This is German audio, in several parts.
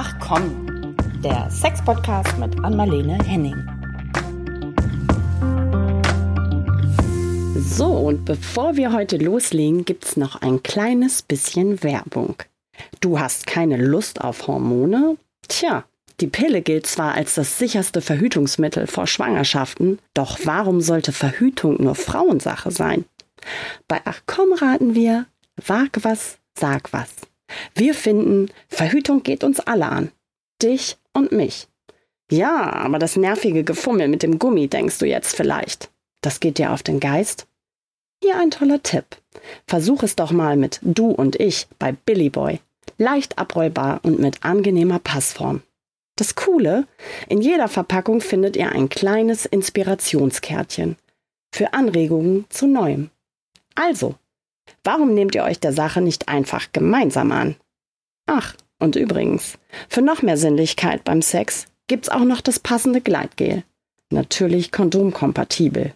Ach komm, der Sex-Podcast mit Anmalene Henning. So, und bevor wir heute loslegen, gibt's noch ein kleines bisschen Werbung. Du hast keine Lust auf Hormone? Tja, die Pille gilt zwar als das sicherste Verhütungsmittel vor Schwangerschaften, doch warum sollte Verhütung nur Frauensache sein? Bei Ach komm raten wir, wag was, sag was. Wir finden, Verhütung geht uns alle an. Dich und mich. Ja, aber das nervige Gefummel mit dem Gummi denkst du jetzt vielleicht. Das geht dir auf den Geist? Hier ein toller Tipp. Versuch es doch mal mit Du und ich bei Billy Boy. Leicht abrollbar und mit angenehmer Passform. Das Coole, in jeder Verpackung findet ihr ein kleines Inspirationskärtchen für Anregungen zu Neuem. Also, warum nehmt ihr euch der Sache nicht einfach gemeinsam an? Ach, und übrigens, für noch mehr Sinnlichkeit beim Sex gibt's auch noch das passende Gleitgel. Natürlich kondomkompatibel.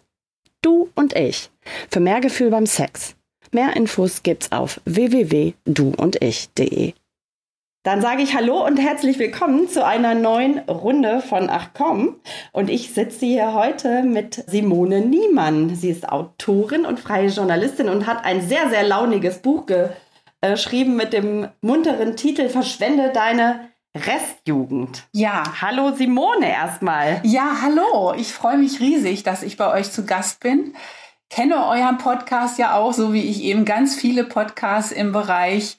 Du und ich. Für mehr Gefühl beim Sex. Mehr Infos gibt's auf www.duundich.de. Dann sage ich Hallo und herzlich willkommen zu einer neuen Runde von Ach komm. Und ich sitze hier heute mit Simone Niemann. Sie ist Autorin und freie Journalistin und hat ein sehr, sehr launiges Buch geschrieben mit dem munteren Titel Verschwende deine Restjugend. Ja. Hallo Simone erstmal. Ja, hallo. Ich freue mich riesig, dass ich bei euch zu Gast bin. Kenne euren Podcast ja auch, so wie ich eben ganz viele Podcasts im Bereich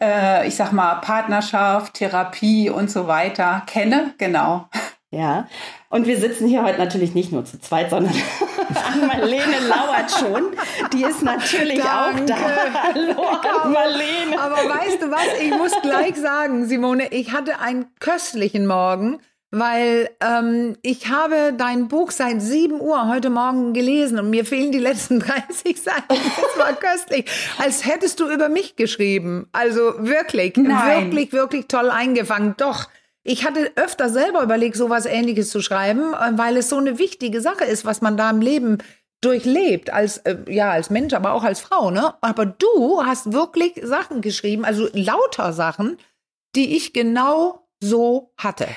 äh, ich sag mal, Partnerschaft, Therapie und so weiter kenne. Genau. Ja, und wir sitzen hier heute natürlich nicht nur zu zweit, sondern Marlene lauert schon. Die ist natürlich Danke. auch da. Hallo, Marlene. Aber weißt du was? Ich muss gleich sagen, Simone, ich hatte einen köstlichen Morgen weil ähm, ich habe dein Buch seit 7 Uhr heute Morgen gelesen und mir fehlen die letzten 30 Seiten. Das war köstlich. Als hättest du über mich geschrieben. Also wirklich, Nein. wirklich, wirklich toll eingefangen. Doch. Ich hatte öfter selber überlegt, sowas ähnliches zu schreiben, äh, weil es so eine wichtige Sache ist, was man da im Leben durchlebt als äh, ja als Mensch, aber auch als Frau, ne? Aber du hast wirklich Sachen geschrieben, also lauter Sachen, die ich genau so hatte.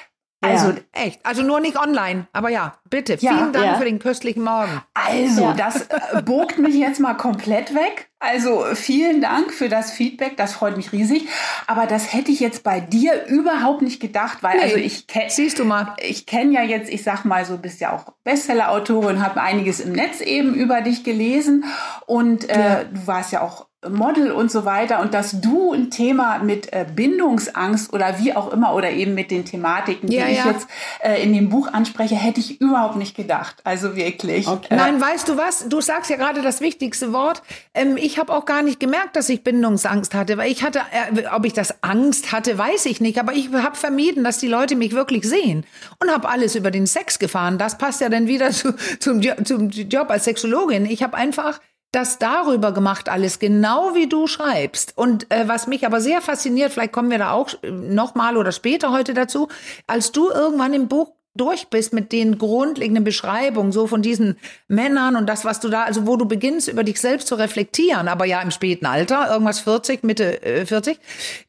Also ja. echt, also nur nicht online, aber ja, bitte. Ja, Vielen Dank ja. für den köstlichen Morgen. Also, das äh, bogt mich jetzt mal komplett weg. Also vielen Dank für das Feedback, das freut mich riesig. Aber das hätte ich jetzt bei dir überhaupt nicht gedacht, weil nee, also ich kenne, siehst du mal, ich kenne ja jetzt, ich sag mal so, bist ja auch Bestseller-Autorin, habe einiges im Netz eben über dich gelesen und äh, du warst ja auch Model und so weiter und dass du ein Thema mit äh, Bindungsangst oder wie auch immer oder eben mit den Thematiken, ja, die ja. ich jetzt äh, in dem Buch anspreche, hätte ich überhaupt nicht gedacht. Also wirklich. Okay. Äh, Nein, weißt du was? Du sagst ja gerade das wichtigste Wort. Ähm, ich habe auch gar nicht gemerkt, dass ich Bindungsangst hatte, weil ich hatte, äh, ob ich das Angst hatte, weiß ich nicht, aber ich habe vermieden, dass die Leute mich wirklich sehen und habe alles über den Sex gefahren. Das passt ja dann wieder zu, zum, zum Job als Sexologin. Ich habe einfach das darüber gemacht alles, genau wie du schreibst. Und äh, was mich aber sehr fasziniert, vielleicht kommen wir da auch äh, noch mal oder später heute dazu, als du irgendwann im Buch durch bist mit den grundlegenden Beschreibungen so von diesen Männern und das, was du da, also wo du beginnst, über dich selbst zu reflektieren, aber ja im späten Alter, irgendwas 40, Mitte äh, 40,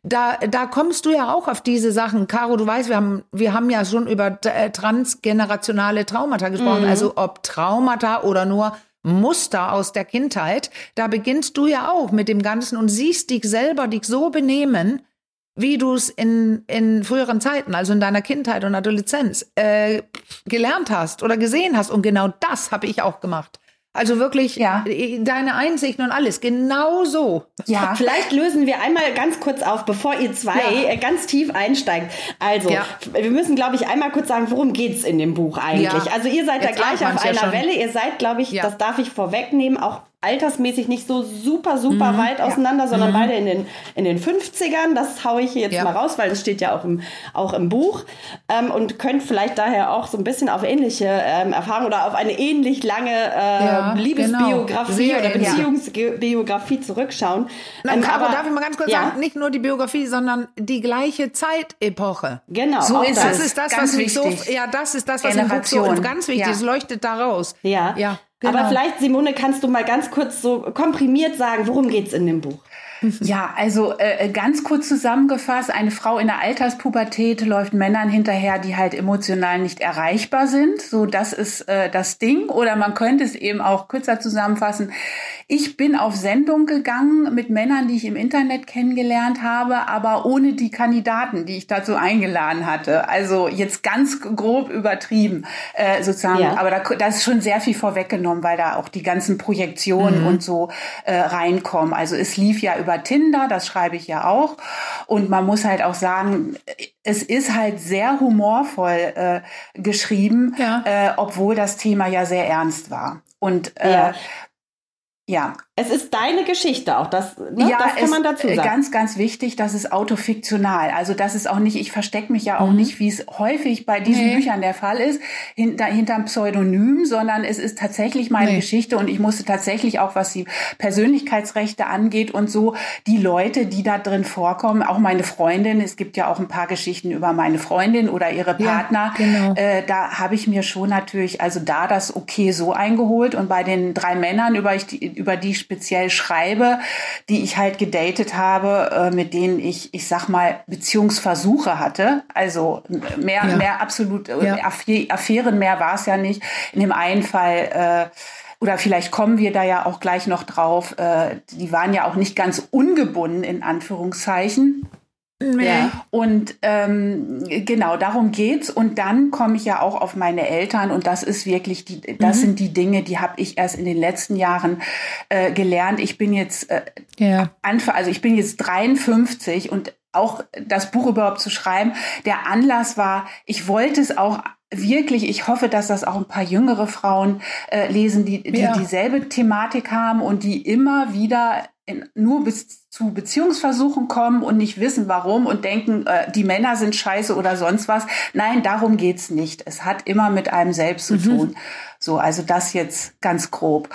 da, da kommst du ja auch auf diese Sachen. Caro, du weißt, wir haben, wir haben ja schon über äh, transgenerationale Traumata gesprochen, mhm. also ob Traumata oder nur Muster aus der Kindheit, da beginnst du ja auch mit dem Ganzen und siehst dich selber, dich so benehmen, wie du es in, in früheren Zeiten, also in deiner Kindheit und Adoleszenz, äh, gelernt hast oder gesehen hast. Und genau das habe ich auch gemacht. Also wirklich ja. deine Einsichten und alles, genau so. Ja. Vielleicht lösen wir einmal ganz kurz auf, bevor ihr zwei ja. Äh, ganz tief einsteigt. Also, ja. wir müssen, glaube ich, einmal kurz sagen, worum geht's in dem Buch eigentlich? Also, ihr seid Jetzt da gleich auf einer Welle. Ihr seid, glaube ich, das darf ich vorwegnehmen, auch altersmäßig nicht so super, super mhm, weit auseinander, ja. sondern mhm. beide in den, in den 50ern. Das haue ich jetzt ja. mal raus, weil das steht ja auch im, auch im Buch. Ähm, und könnt vielleicht daher auch so ein bisschen auf ähnliche ähm, Erfahrungen oder auf eine ähnlich lange äh, ja, Liebesbiografie genau. oder Beziehungsbiografie zurückschauen. Na, ähm, aber darf ich mal ganz kurz sagen, nicht nur die Biografie, sondern die gleiche Zeitepoche. Genau. So ist das. Das ist das, was mich so, ja, das ist das, was im Buch so ganz wichtig ist, leuchtet da raus. Ja. ja. Genau. Aber vielleicht, Simone, kannst du mal ganz kurz so komprimiert sagen, worum geht's in dem Buch? Ja, also äh, ganz kurz zusammengefasst, eine Frau in der Alterspubertät läuft Männern hinterher, die halt emotional nicht erreichbar sind. So, das ist äh, das Ding. Oder man könnte es eben auch kürzer zusammenfassen. Ich bin auf Sendung gegangen mit Männern, die ich im Internet kennengelernt habe, aber ohne die Kandidaten, die ich dazu eingeladen hatte. Also jetzt ganz grob übertrieben äh, sozusagen. Ja. Aber da, da ist schon sehr viel vorweggenommen, weil da auch die ganzen Projektionen mhm. und so äh, reinkommen. Also es lief ja über Tinder, das schreibe ich ja auch. Und man muss halt auch sagen, es ist halt sehr humorvoll äh, geschrieben, ja. äh, obwohl das Thema ja sehr ernst war. Und äh, ja. Ja. Es ist deine Geschichte auch, das, ne? ja, das kann man dazu sagen. Ganz, ganz wichtig, das ist autofiktional. Also das ist auch nicht, ich verstecke mich ja auch mhm. nicht, wie es häufig bei diesen nee. Büchern der Fall ist, hinter, hinterm Pseudonym, sondern es ist tatsächlich meine nee. Geschichte und ich musste tatsächlich auch, was die Persönlichkeitsrechte angeht und so, die Leute, die da drin vorkommen, auch meine Freundin, es gibt ja auch ein paar Geschichten über meine Freundin oder ihre Partner, ja, genau. äh, da habe ich mir schon natürlich, also da das okay so eingeholt und bei den drei Männern, über ich die über die ich speziell schreibe, die ich halt gedatet habe, äh, mit denen ich, ich sag mal, Beziehungsversuche hatte. Also mehr, ja. mehr absolut, äh, ja. Affären mehr war es ja nicht. In dem einen Fall, äh, oder vielleicht kommen wir da ja auch gleich noch drauf, äh, die waren ja auch nicht ganz ungebunden, in Anführungszeichen. Nee. Ja. Und ähm, genau, darum geht's. Und dann komme ich ja auch auf meine Eltern und das ist wirklich die, das mhm. sind die Dinge, die habe ich erst in den letzten Jahren äh, gelernt. Ich bin jetzt äh, ja. Anfang, also ich bin jetzt 53 und auch das Buch überhaupt zu schreiben. Der Anlass war, ich wollte es auch wirklich, ich hoffe, dass das auch ein paar jüngere Frauen äh, lesen, die, die ja. dieselbe Thematik haben und die immer wieder in, nur bis zu Beziehungsversuchen kommen und nicht wissen, warum und denken, äh, die Männer sind scheiße oder sonst was. Nein, darum geht's nicht. Es hat immer mit einem selbst zu mhm. tun. So, also das jetzt ganz grob.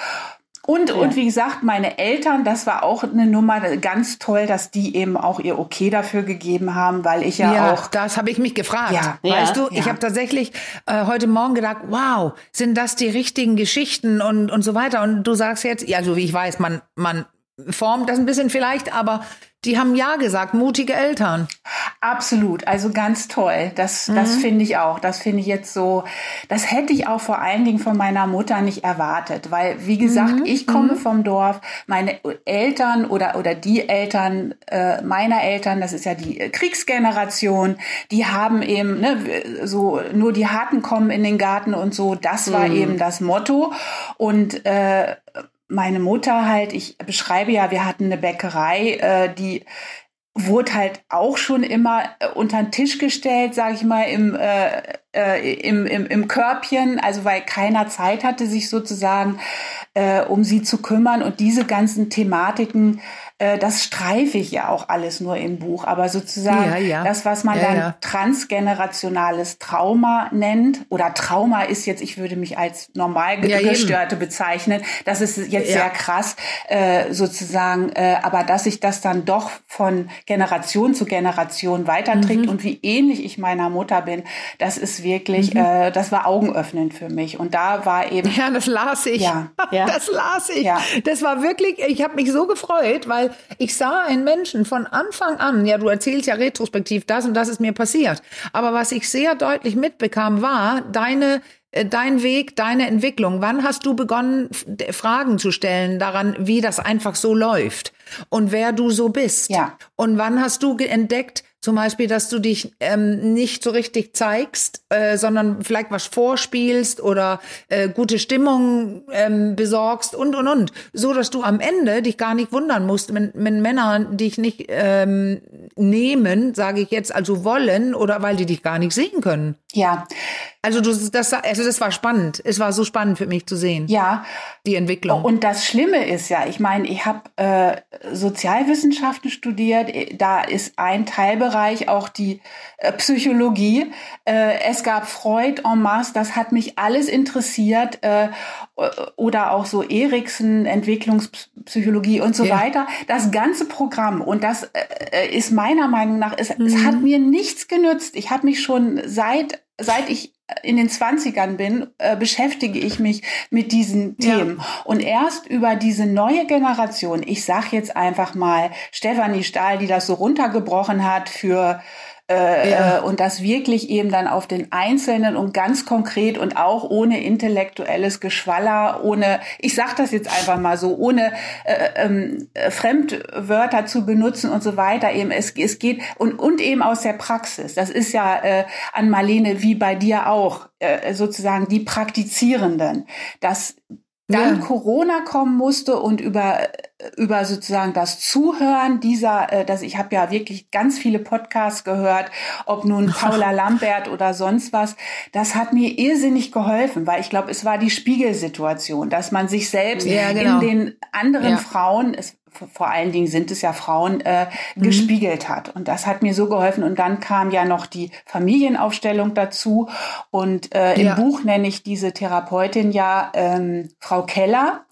Und, ja. und wie gesagt, meine Eltern, das war auch eine Nummer ganz toll, dass die eben auch ihr Okay dafür gegeben haben, weil ich ja, ja auch. Das habe ich mich gefragt. Ja, weißt ja, du, ich habe tatsächlich äh, heute Morgen gedacht, wow, sind das die richtigen Geschichten und, und so weiter. Und du sagst jetzt, ja, so wie ich weiß, man, man formt das ein bisschen vielleicht, aber die haben ja gesagt, mutige Eltern. Absolut, also ganz toll. Das, mhm. das finde ich auch. Das finde ich jetzt so, das hätte ich auch vor allen Dingen von meiner Mutter nicht erwartet, weil, wie gesagt, mhm. ich komme mhm. vom Dorf, meine Eltern oder, oder die Eltern äh, meiner Eltern, das ist ja die Kriegsgeneration, die haben eben, ne, so, nur die Harten kommen in den Garten und so, das war mhm. eben das Motto. Und äh, meine Mutter halt, ich beschreibe ja, wir hatten eine Bäckerei, äh, die wurde halt auch schon immer äh, unter den Tisch gestellt, sage ich mal, im, äh, äh, im, im, im Körbchen, also weil keiner Zeit hatte, sich sozusagen äh, um sie zu kümmern. Und diese ganzen Thematiken äh, das streife ich ja auch alles nur im Buch. Aber sozusagen ja, ja. das, was man ja, dann transgenerationales Trauma nennt, oder Trauma ist jetzt, ich würde mich als normal gestörte bezeichnen, das ist jetzt sehr krass äh, sozusagen, äh, aber dass sich das dann doch von Generation zu Generation weiterträgt mhm. und wie ähnlich ich meiner Mutter bin, das ist wirklich, mhm. äh, das war augenöffnend für mich. Und da war eben. Ja, das las ich. Ja, das las ich. Ja. Das war wirklich, ich habe mich so gefreut, weil weil ich sah einen Menschen von Anfang an, ja, du erzählst ja retrospektiv, das und das ist mir passiert. Aber was ich sehr deutlich mitbekam, war deine äh, dein Weg, deine Entwicklung. Wann hast du begonnen, Fragen zu stellen daran, wie das einfach so läuft und wer du so bist? Ja. Und wann hast du entdeckt, zum Beispiel, dass du dich ähm, nicht so richtig zeigst, äh, sondern vielleicht was vorspielst oder äh, gute Stimmung ähm, besorgst und und und, so dass du am Ende dich gar nicht wundern musst, wenn, wenn Männer dich nicht ähm, nehmen, sage ich jetzt, also wollen oder weil die dich gar nicht sehen können. Ja. Also du, das, also das war spannend. Es war so spannend für mich zu sehen. Ja. Die Entwicklung. Und das Schlimme ist ja, ich meine, ich habe äh, Sozialwissenschaften studiert. Da ist ein Teilbereich auch die äh, Psychologie. Äh, es gab Freud en masse. Das hat mich alles interessiert. Äh, oder auch so Eriksen, Entwicklungspsychologie und so ja. weiter. Das ganze Programm. Und das äh, ist meiner Meinung nach, es, mhm. es hat mir nichts genützt. Ich habe mich schon seit seit ich in den Zwanzigern bin, äh, beschäftige ich mich mit diesen Themen. Ja. Und erst über diese neue Generation, ich sag jetzt einfach mal Stefanie Stahl, die das so runtergebrochen hat für äh, ja. äh, und das wirklich eben dann auf den Einzelnen und ganz konkret und auch ohne intellektuelles Geschwaller, ohne, ich sag das jetzt einfach mal so, ohne äh, ähm, Fremdwörter zu benutzen und so weiter. Eben es, es geht und und eben aus der Praxis. Das ist ja äh, an Marlene wie bei dir auch sozusagen die Praktizierenden, dass dann ja. Corona kommen musste und über über sozusagen das Zuhören dieser, äh, dass ich habe ja wirklich ganz viele Podcasts gehört, ob nun Paula Lambert oder sonst was, das hat mir irrsinnig geholfen, weil ich glaube, es war die Spiegelsituation, dass man sich selbst ja, genau. in den anderen ja. Frauen, es vor allen Dingen sind es ja Frauen, äh, mhm. gespiegelt hat. Und das hat mir so geholfen. Und dann kam ja noch die Familienaufstellung dazu. Und äh, im ja. Buch nenne ich diese Therapeutin ja ähm, Frau Keller.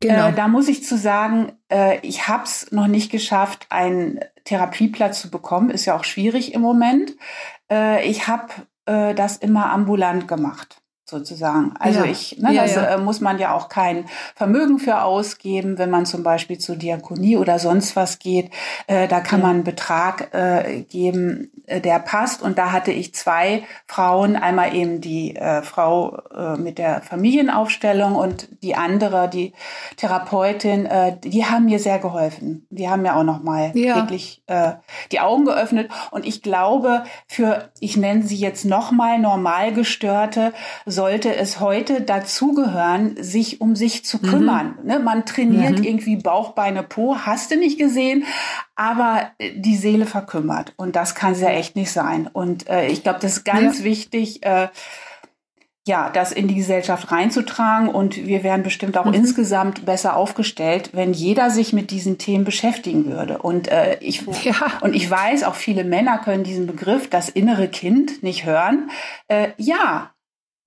Genau. Äh, da muss ich zu sagen, äh, ich habe es noch nicht geschafft, einen Therapieplatz zu bekommen. Ist ja auch schwierig im Moment. Äh, ich habe äh, das immer ambulant gemacht sozusagen. Also ja. ich, ne, ja, das ja. Äh, muss man ja auch kein Vermögen für ausgeben, wenn man zum Beispiel zur Diakonie oder sonst was geht. Äh, da kann man einen Betrag äh, geben, äh, der passt. Und da hatte ich zwei Frauen, einmal eben die äh, Frau äh, mit der Familienaufstellung und die andere, die Therapeutin, die haben mir sehr geholfen. Die haben mir auch nochmal wirklich äh, die Augen geöffnet. Und ich glaube, für, ich nenne sie jetzt nochmal Normalgestörte, sollte es heute dazugehören, sich um sich zu mhm. kümmern. Mhm. Ne, man trainiert mhm. irgendwie Bauch, Beine, Po, hast du nicht gesehen, aber äh, die Seele verkümmert. Und das kann es ja echt nicht sein. Und äh, ich glaube, das ist ganz ja. wichtig, äh, ja, das in die Gesellschaft reinzutragen. Und wir wären bestimmt auch mhm. insgesamt besser aufgestellt, wenn jeder sich mit diesen Themen beschäftigen würde. Und äh, ich ja. und ich weiß, auch viele Männer können diesen Begriff, das innere Kind, nicht hören. Äh, ja,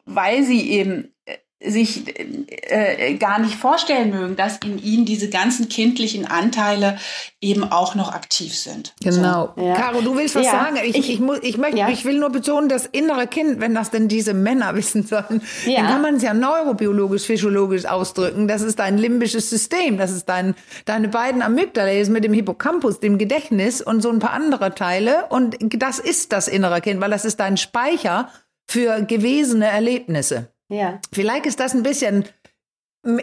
weil sie eben äh, sich äh, gar nicht vorstellen mögen, dass in ihnen diese ganzen kindlichen Anteile eben auch noch aktiv sind. Genau. So. Ja. Caro, du willst was ja. sagen? Ich, ich, ich, muss, ich, möchte, ja. ich will nur betonen, das innere Kind, wenn das denn diese Männer wissen sollen, dann kann man es ja neurobiologisch, physiologisch ausdrücken. Das ist dein limbisches System. Das ist dein, deine beiden Amygdala mit dem Hippocampus, dem Gedächtnis und so ein paar andere Teile. Und das ist das innere Kind, weil das ist dein Speicher für gewesene Erlebnisse. Ja. Vielleicht ist das ein bisschen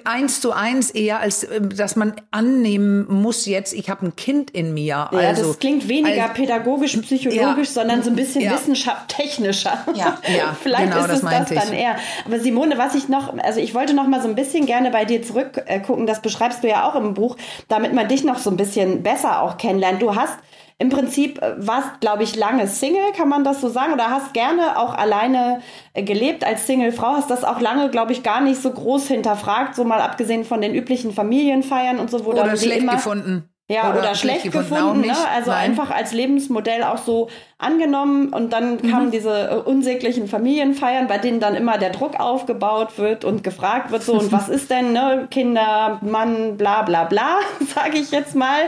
eins zu eins eher, als äh, dass man annehmen muss jetzt, ich habe ein Kind in mir. Ja, also, das klingt weniger also, pädagogisch, psychologisch, ja, sondern so ein bisschen ja. wissenschaftstechnischer. Ja, ja Vielleicht genau, ist es das, das dann eher. Aber Simone, was ich noch, also ich wollte noch mal so ein bisschen gerne bei dir zurückgucken, das beschreibst du ja auch im Buch, damit man dich noch so ein bisschen besser auch kennenlernt. Du hast im Prinzip äh, warst, glaube ich, lange Single, kann man das so sagen? Oder hast gerne auch alleine äh, gelebt als Single-Frau, hast das auch lange, glaube ich, gar nicht so groß hinterfragt, so mal abgesehen von den üblichen Familienfeiern und so, wo Oder schlecht immer gefunden. Ja, oder, oder schlecht, gefunden, ne? also Nein. einfach als Lebensmodell auch so angenommen und dann mhm. kamen diese äh, unsäglichen Familienfeiern, bei denen dann immer der Druck aufgebaut wird und gefragt wird so und was ist denn, ne, Kinder, Mann, bla bla bla, sage ich jetzt mal.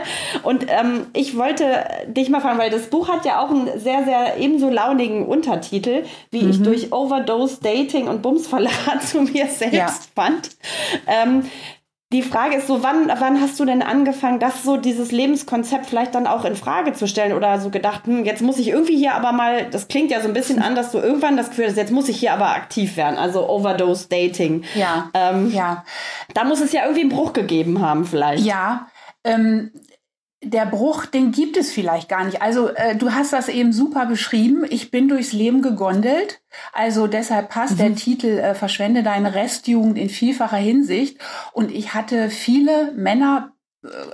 Und ähm, ich wollte dich mal fragen, weil das Buch hat ja auch einen sehr, sehr ebenso launigen Untertitel, wie mhm. ich durch Overdose Dating und Bumsverrat zu mir selbst ja. fand. Ähm, die Frage ist so, wann, wann hast du denn angefangen, das so dieses Lebenskonzept vielleicht dann auch in Frage zu stellen oder so gedacht, hm, jetzt muss ich irgendwie hier aber mal, das klingt ja so ein bisschen an, dass du irgendwann das Gefühl hast, jetzt muss ich hier aber aktiv werden, also Overdose Dating. Ja. Ähm, ja. Da muss es ja irgendwie einen Bruch gegeben haben, vielleicht. Ja. Ähm, der Bruch, den gibt es vielleicht gar nicht. Also äh, du hast das eben super beschrieben. Ich bin durchs Leben gegondelt. Also deshalb passt mhm. der Titel äh, Verschwende deine Restjugend in vielfacher Hinsicht. Und ich hatte viele Männer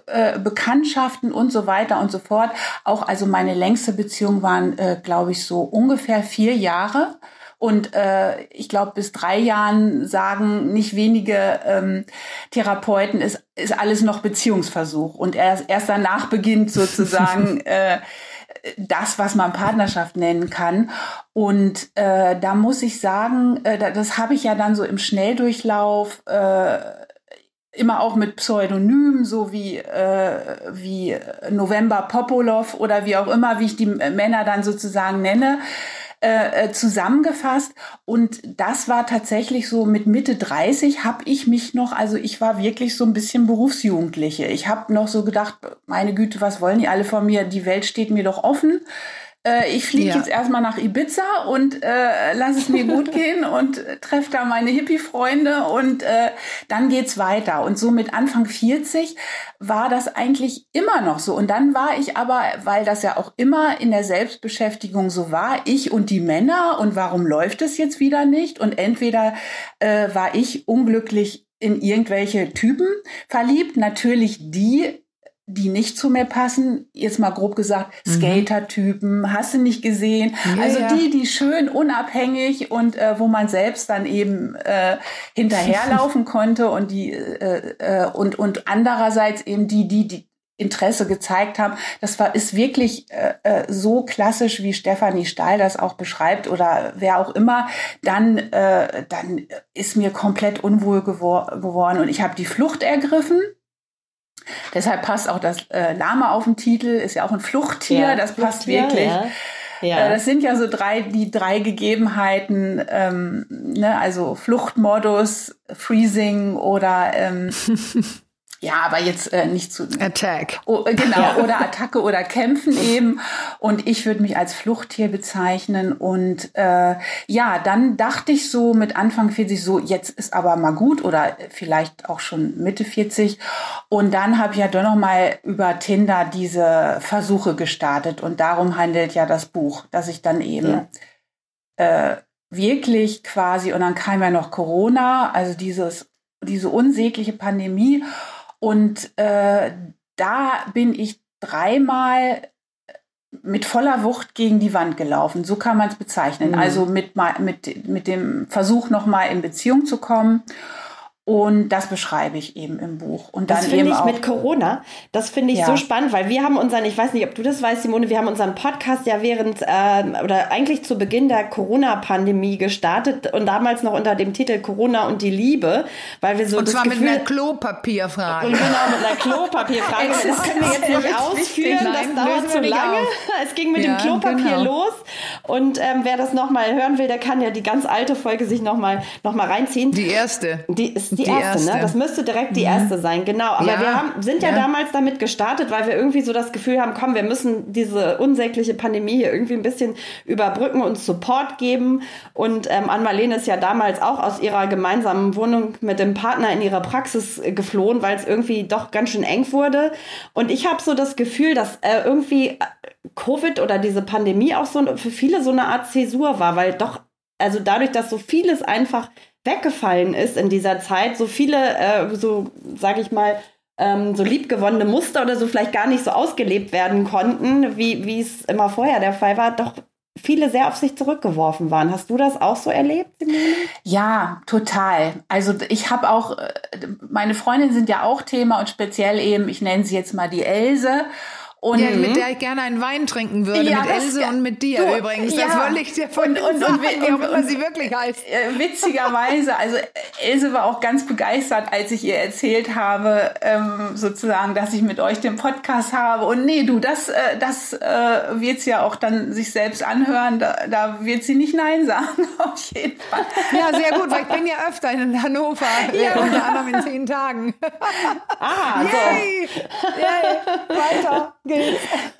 äh, äh Bekanntschaften und so weiter und so fort. Auch also meine längste Beziehung waren, äh, glaube ich, so ungefähr vier Jahre. Und äh, ich glaube, bis drei Jahren sagen nicht wenige ähm, Therapeuten, ist, ist alles noch Beziehungsversuch. Und erst, erst danach beginnt sozusagen äh, das, was man Partnerschaft nennen kann. Und äh, da muss ich sagen, äh, das habe ich ja dann so im Schnelldurchlauf äh, immer auch mit Pseudonymen, so wie, äh, wie November Popolov oder wie auch immer, wie ich die Männer dann sozusagen nenne äh, äh, zusammengefasst. Und das war tatsächlich so mit Mitte 30 habe ich mich noch, also ich war wirklich so ein bisschen Berufsjugendliche. Ich habe noch so gedacht, meine Güte, was wollen die alle von mir? Die Welt steht mir doch offen äh, ich fliege ja. jetzt erstmal nach Ibiza und äh, lass es mir gut gehen und äh, treffe da meine Hippie-Freunde und äh, dann geht's weiter. Und so mit Anfang 40 war das eigentlich immer noch so. Und dann war ich aber, weil das ja auch immer in der Selbstbeschäftigung so war, ich und die Männer und warum läuft es jetzt wieder nicht? Und entweder äh, war ich unglücklich in irgendwelche Typen verliebt, natürlich die, die nicht zu mir passen, jetzt mal grob gesagt, mhm. Skater-Typen, hast du nicht gesehen? Ja, also ja. die, die schön unabhängig und äh, wo man selbst dann eben äh, hinterherlaufen konnte und die äh, äh, und und andererseits eben die, die die Interesse gezeigt haben. Das war ist wirklich äh, äh so klassisch, wie Stefanie Stahl das auch beschreibt oder wer auch immer. Dann äh, dann ist mir komplett unwohl gewor geworden und ich habe die Flucht ergriffen Deshalb passt auch das äh, Lama auf den Titel, ist ja auch ein Fluchttier, ja, das passt Fluchttier, wirklich. Ja. Ja. Äh, das sind ja so drei, die drei Gegebenheiten, ähm, ne, also Fluchtmodus, Freezing oder ähm, Ja, aber jetzt äh, nicht zu. Attack. Oh, äh, genau, ja. oder Attacke oder Kämpfen eben. Und ich würde mich als Fluchttier bezeichnen. Und äh, ja, dann dachte ich so mit Anfang 40 so, jetzt ist aber mal gut oder vielleicht auch schon Mitte 40. Und dann habe ich ja doch noch mal über Tinder diese Versuche gestartet. Und darum handelt ja das Buch, dass ich dann eben ja. äh, wirklich quasi, und dann kam ja noch Corona, also dieses, diese unsägliche Pandemie. Und äh, da bin ich dreimal mit voller Wucht gegen die Wand gelaufen. So kann man es bezeichnen. Mhm. Also mit, mit, mit dem Versuch, nochmal in Beziehung zu kommen. Und das beschreibe ich eben im Buch. Und dann das finde ich mit Corona, das finde ich ja. so spannend, weil wir haben unseren, ich weiß nicht, ob du das weißt, Simone, wir haben unseren Podcast ja während äh, oder eigentlich zu Beginn der Corona-Pandemie gestartet und damals noch unter dem Titel Corona und die Liebe, weil wir so und das zwar Gefühl, mit einer Klopapierfrage. Und genau mit einer Klopapierfrage. das können wir jetzt nicht ausführen, Nein, das dauert zu lange. Es ging mit ja, dem Klopapier genau. los und ähm, wer das nochmal hören will, der kann ja die ganz alte Folge sich nochmal noch mal reinziehen. Die erste. Die ist die, die erste, erste, ne? Das müsste direkt die mhm. erste sein, genau. Aber ja. wir haben, sind ja, ja, damals damit gestartet, weil wir irgendwie so das Gefühl haben, komm, wir müssen diese unsägliche Pandemie hier irgendwie ein bisschen überbrücken und Support geben. Und ähm, Ann-Marlene ist ja damals auch aus ihrer gemeinsamen Wohnung mit dem Partner in ihre Praxis geflohen, weil es irgendwie doch ganz schön eng wurde. Und ich habe so das Gefühl, dass äh, irgendwie äh, Covid oder diese Pandemie auch so für viele so eine Art Zäsur war, weil doch, also dadurch, dass so vieles einfach weggefallen ist in dieser Zeit, so viele, äh, so sage ich mal, ähm, so liebgewonnene Muster oder so vielleicht gar nicht so ausgelebt werden konnten, wie es immer vorher der Fall war, doch viele sehr auf sich zurückgeworfen waren. Hast du das auch so erlebt? Ja, total. Also ich habe auch, äh, meine Freundinnen sind ja auch Thema und speziell eben, ich nenne sie jetzt mal die Else. Und ja, mit der ich gerne einen Wein trinken würde, ja, mit Else und mit dir du, übrigens. Das ja. wollte ich dir von und, und, sagen, und, und, und, sie wirklich heißt. Äh, witzigerweise, also Else war auch ganz begeistert, als ich ihr erzählt habe, ähm, sozusagen, dass ich mit euch den Podcast habe. Und nee, du, das, äh, das äh, wird sie ja auch dann sich selbst anhören. Da, da wird sie nicht Nein sagen, auf jeden Fall. Ja, sehr gut, weil ich bin ja öfter in Hannover, ja. unter anderem in zehn Tagen. Ah, Yay. so. Yay. Weiter.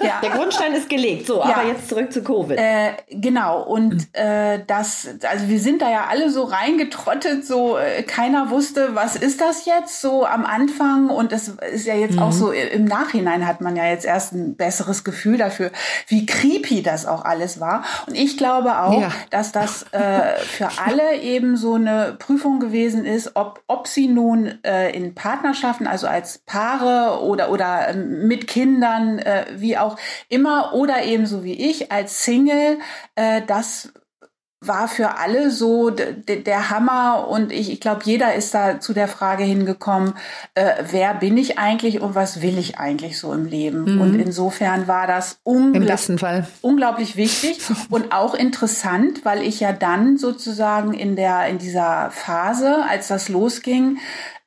Ja. Der Grundstein ist gelegt. So, ja. aber jetzt zurück zu Covid. Äh, genau. Und hm. äh, das, also wir sind da ja alle so reingetrottet, so äh, keiner wusste, was ist das jetzt so am Anfang. Und das ist ja jetzt mhm. auch so im Nachhinein hat man ja jetzt erst ein besseres Gefühl dafür, wie creepy das auch alles war. Und ich glaube auch, ja. dass das äh, für alle eben so eine Prüfung gewesen ist, ob, ob sie nun äh, in Partnerschaften, also als Paare oder, oder äh, mit Kindern äh, wie auch immer, oder eben so wie ich als Single, äh, das war für alle so der Hammer und ich, ich glaube, jeder ist da zu der Frage hingekommen, äh, wer bin ich eigentlich und was will ich eigentlich so im Leben? Mhm. Und insofern war das ungl unglaublich wichtig und auch interessant, weil ich ja dann sozusagen in der in dieser Phase, als das losging,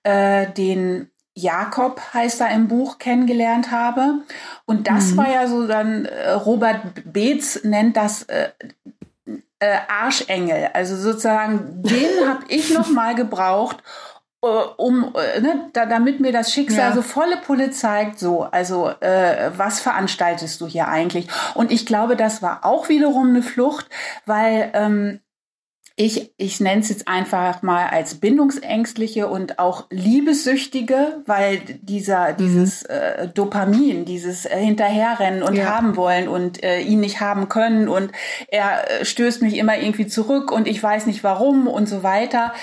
äh, den Jakob heißt er im Buch kennengelernt habe. Und das mhm. war ja so dann, äh, Robert Beetz nennt das äh, äh, Arschengel. Also sozusagen, den habe ich noch mal gebraucht, äh, um, äh, ne, da, damit mir das Schicksal ja. so volle Pulle zeigt, so, also äh, was veranstaltest du hier eigentlich? Und ich glaube, das war auch wiederum eine Flucht, weil ähm, ich, ich nenne es jetzt einfach mal als bindungsängstliche und auch liebessüchtige, weil dieser, mhm. dieses äh, Dopamin, dieses äh, Hinterherrennen und ja. haben wollen und äh, ihn nicht haben können und er äh, stößt mich immer irgendwie zurück und ich weiß nicht warum und so weiter.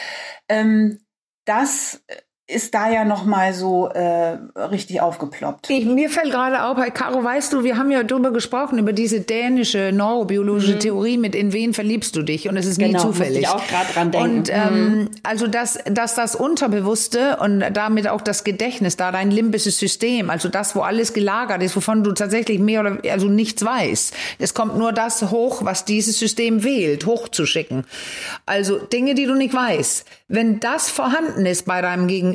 Ähm, das ist da ja noch mal so äh, richtig aufgeploppt. Ich, mir fällt gerade auf, Caro, weißt du, wir haben ja darüber gesprochen, über diese dänische neurobiologische mhm. Theorie mit in wen verliebst du dich und es ist genau, nie zufällig. Ich auch gerade dran denken. Und ähm, mhm. also dass, dass das Unterbewusste und damit auch das Gedächtnis, da dein limbisches System, also das, wo alles gelagert ist, wovon du tatsächlich mehr oder also nichts weißt. Es kommt nur das hoch, was dieses System wählt, hochzuschicken. Also Dinge, die du nicht weißt. Wenn das vorhanden ist bei deinem Gegenüber,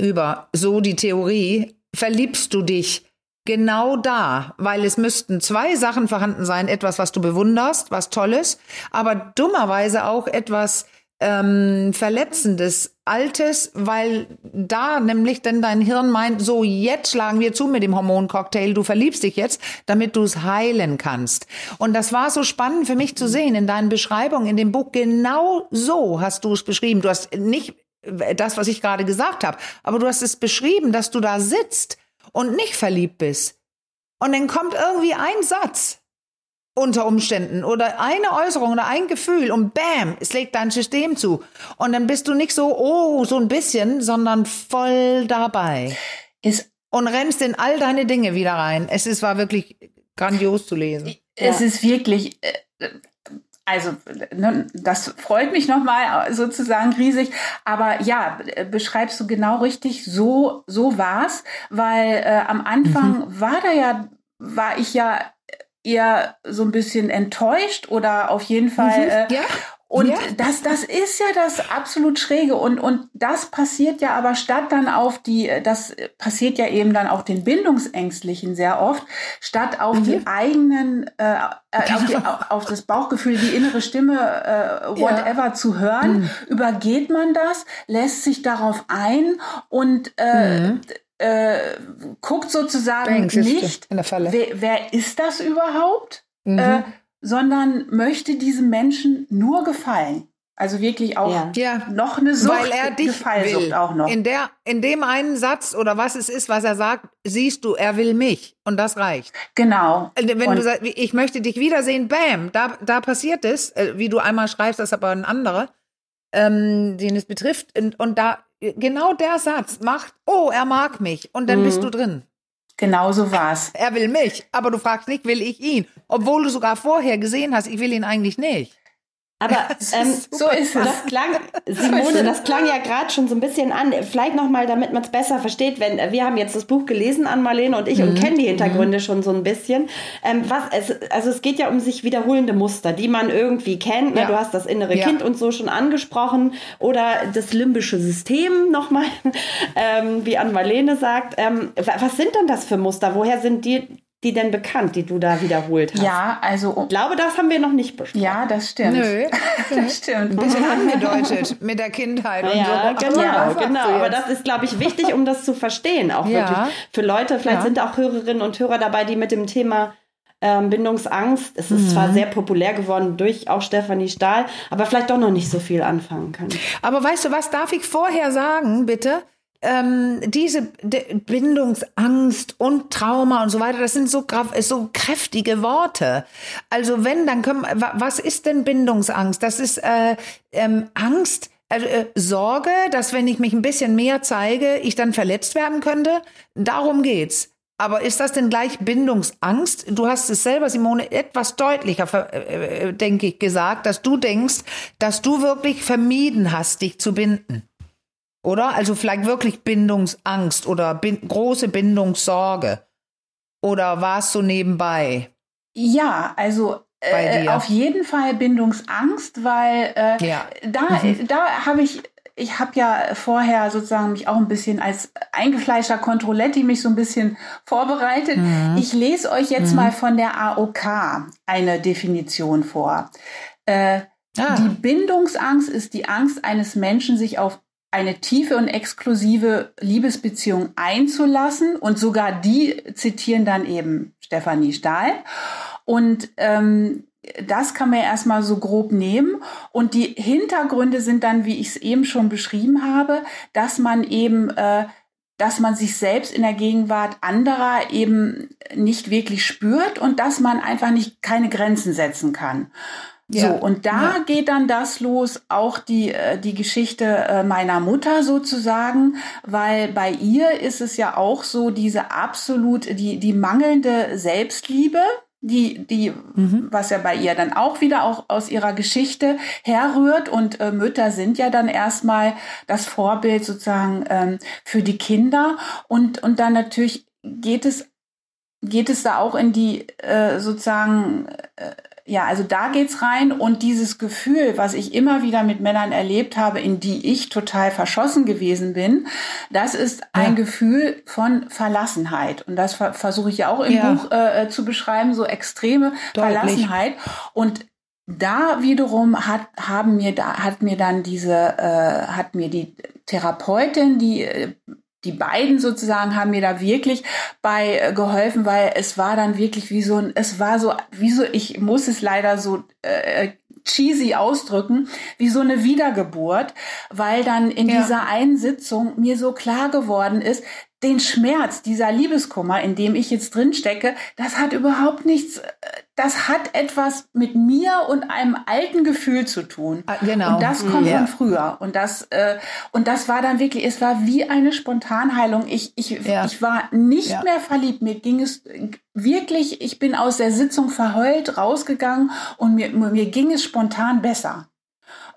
so die Theorie, verliebst du dich genau da, weil es müssten zwei Sachen vorhanden sein, etwas, was du bewunderst, was Tolles, aber dummerweise auch etwas ähm, Verletzendes, Altes, weil da nämlich dann dein Hirn meint, so jetzt schlagen wir zu mit dem Hormoncocktail, du verliebst dich jetzt, damit du es heilen kannst. Und das war so spannend für mich zu sehen in deinen Beschreibungen in dem Buch. Genau so hast du es beschrieben. Du hast nicht das, was ich gerade gesagt habe. Aber du hast es beschrieben, dass du da sitzt und nicht verliebt bist. Und dann kommt irgendwie ein Satz unter Umständen oder eine Äußerung oder ein Gefühl und bam, es legt dein System zu. Und dann bist du nicht so, oh, so ein bisschen, sondern voll dabei. Ist und rennst in all deine Dinge wieder rein. Es ist, war wirklich grandios zu lesen. Es ja. ist wirklich, äh, also ne, das freut mich nochmal sozusagen riesig. Aber ja, beschreibst du genau richtig, so, so war's, weil äh, am Anfang mhm. war da ja, war ich ja eher so ein bisschen enttäuscht oder auf jeden Fall. Mhm, äh, ja. Und ja. das, das ist ja das absolut Schräge. Und, und das passiert ja aber statt dann auf die, das passiert ja eben dann auch den Bindungsängstlichen sehr oft, statt auf mhm. die eigenen, äh, äh auf, die, auf, das Bauchgefühl, die innere Stimme, äh, whatever ja. zu hören, mhm. übergeht man das, lässt sich darauf ein und äh, mhm. äh, guckt sozusagen nicht, wer, wer ist das überhaupt? Mhm. Äh, sondern möchte diesem Menschen nur gefallen. Also wirklich auch ja. noch eine Sucht, Weil er dich Gefallsucht will. auch noch. In, der, in dem einen Satz oder was es ist, was er sagt, siehst du, er will mich. Und das reicht. Genau. Wenn und du sagst, ich möchte dich wiedersehen, bam, da, da passiert es, äh, wie du einmal schreibst, das ist aber ein anderer, ähm, den es betrifft. Und, und da, genau der Satz macht, oh, er mag mich. Und dann mhm. bist du drin. Genau so war's. Er will mich, aber du fragst nicht, will ich ihn? Obwohl du sogar vorher gesehen hast, ich will ihn eigentlich nicht. Aber ähm, so ist es. Das klang, Simone, das klang ja gerade schon so ein bisschen an. Vielleicht nochmal, damit man es besser versteht, wenn wir haben jetzt das Buch gelesen an Marlene und ich mhm. und kennen die Hintergründe mhm. schon so ein bisschen. Ähm, was, es, also es geht ja um sich wiederholende Muster, die man irgendwie kennt. Ne? Ja. Du hast das innere ja. Kind und so schon angesprochen oder das limbische System nochmal, ähm, wie an Marlene sagt. Ähm, was sind denn das für Muster? Woher sind die die denn bekannt, die du da wiederholt hast? Ja, also. Ich glaube, das haben wir noch nicht besprochen. Ja, das stimmt. Nö. das stimmt. Ein bisschen angedeutet mit der Kindheit und ja, so. Genau, ja, genau. Aber das ist, glaube ich, wichtig, um das zu verstehen. Auch ja. wirklich für Leute, vielleicht ja. sind auch Hörerinnen und Hörer dabei, die mit dem Thema ähm, Bindungsangst, es ist mhm. zwar sehr populär geworden durch auch Stefanie Stahl, aber vielleicht doch noch nicht so viel anfangen können. Aber weißt du was, darf ich vorher sagen, bitte? Ähm, diese Bindungsangst und Trauma und so weiter, das sind so, so kräftige Worte. Also wenn, dann können, was ist denn Bindungsangst? Das ist äh, ähm, Angst, also, äh, Sorge, dass wenn ich mich ein bisschen mehr zeige, ich dann verletzt werden könnte. Darum geht's. Aber ist das denn gleich Bindungsangst? Du hast es selber, Simone, etwas deutlicher, äh, äh, denke ich, gesagt, dass du denkst, dass du wirklich vermieden hast, dich zu binden. Oder? Also vielleicht wirklich Bindungsangst oder bin große Bindungssorge. Oder war es so nebenbei? Ja, also äh, auf jeden Fall Bindungsangst, weil äh, ja. da, mhm. da habe ich, ich habe ja vorher sozusagen mich auch ein bisschen als eingefleischter Kontrolletti mich so ein bisschen vorbereitet. Mhm. Ich lese euch jetzt mhm. mal von der AOK eine Definition vor. Äh, Ah. Die Bindungsangst ist die Angst eines Menschen, sich auf eine tiefe und exklusive Liebesbeziehung einzulassen. Und sogar die zitieren dann eben Stefanie Stahl. Und ähm, das kann man erstmal so grob nehmen. Und die Hintergründe sind dann, wie ich es eben schon beschrieben habe, dass man eben, äh, dass man sich selbst in der Gegenwart anderer eben nicht wirklich spürt und dass man einfach nicht keine Grenzen setzen kann. Ja. So, und da ja. geht dann das los, auch die, äh, die Geschichte äh, meiner Mutter sozusagen, weil bei ihr ist es ja auch so diese absolut, die, die mangelnde Selbstliebe, die, die, mhm. was ja bei ihr dann auch wieder auch aus ihrer Geschichte herrührt. Und äh, Mütter sind ja dann erstmal das Vorbild sozusagen ähm, für die Kinder. Und, und dann natürlich geht es, geht es da auch in die äh, sozusagen äh, ja, also da geht's rein und dieses Gefühl, was ich immer wieder mit Männern erlebt habe, in die ich total verschossen gewesen bin, das ist ein Gefühl von Verlassenheit und das ver versuche ich ja auch im ja. Buch äh, zu beschreiben, so extreme Deutlich. Verlassenheit und da wiederum hat haben mir da hat mir dann diese äh, hat mir die Therapeutin, die äh, die beiden sozusagen haben mir da wirklich bei äh, geholfen, weil es war dann wirklich wie so ein, es war so, wie so, ich muss es leider so äh, cheesy ausdrücken, wie so eine Wiedergeburt, weil dann in ja. dieser einen Sitzung mir so klar geworden ist, den Schmerz, dieser Liebeskummer, in dem ich jetzt drin stecke, das hat überhaupt nichts, äh, das hat etwas mit mir und einem alten Gefühl zu tun. Ah, genau. Und das kommt ja. von früher. Und das, äh, und das war dann wirklich, es war wie eine Spontanheilung. Ich, ich, ja. ich war nicht ja. mehr verliebt. Mir ging es wirklich, ich bin aus der Sitzung verheult rausgegangen und mir, mir ging es spontan besser.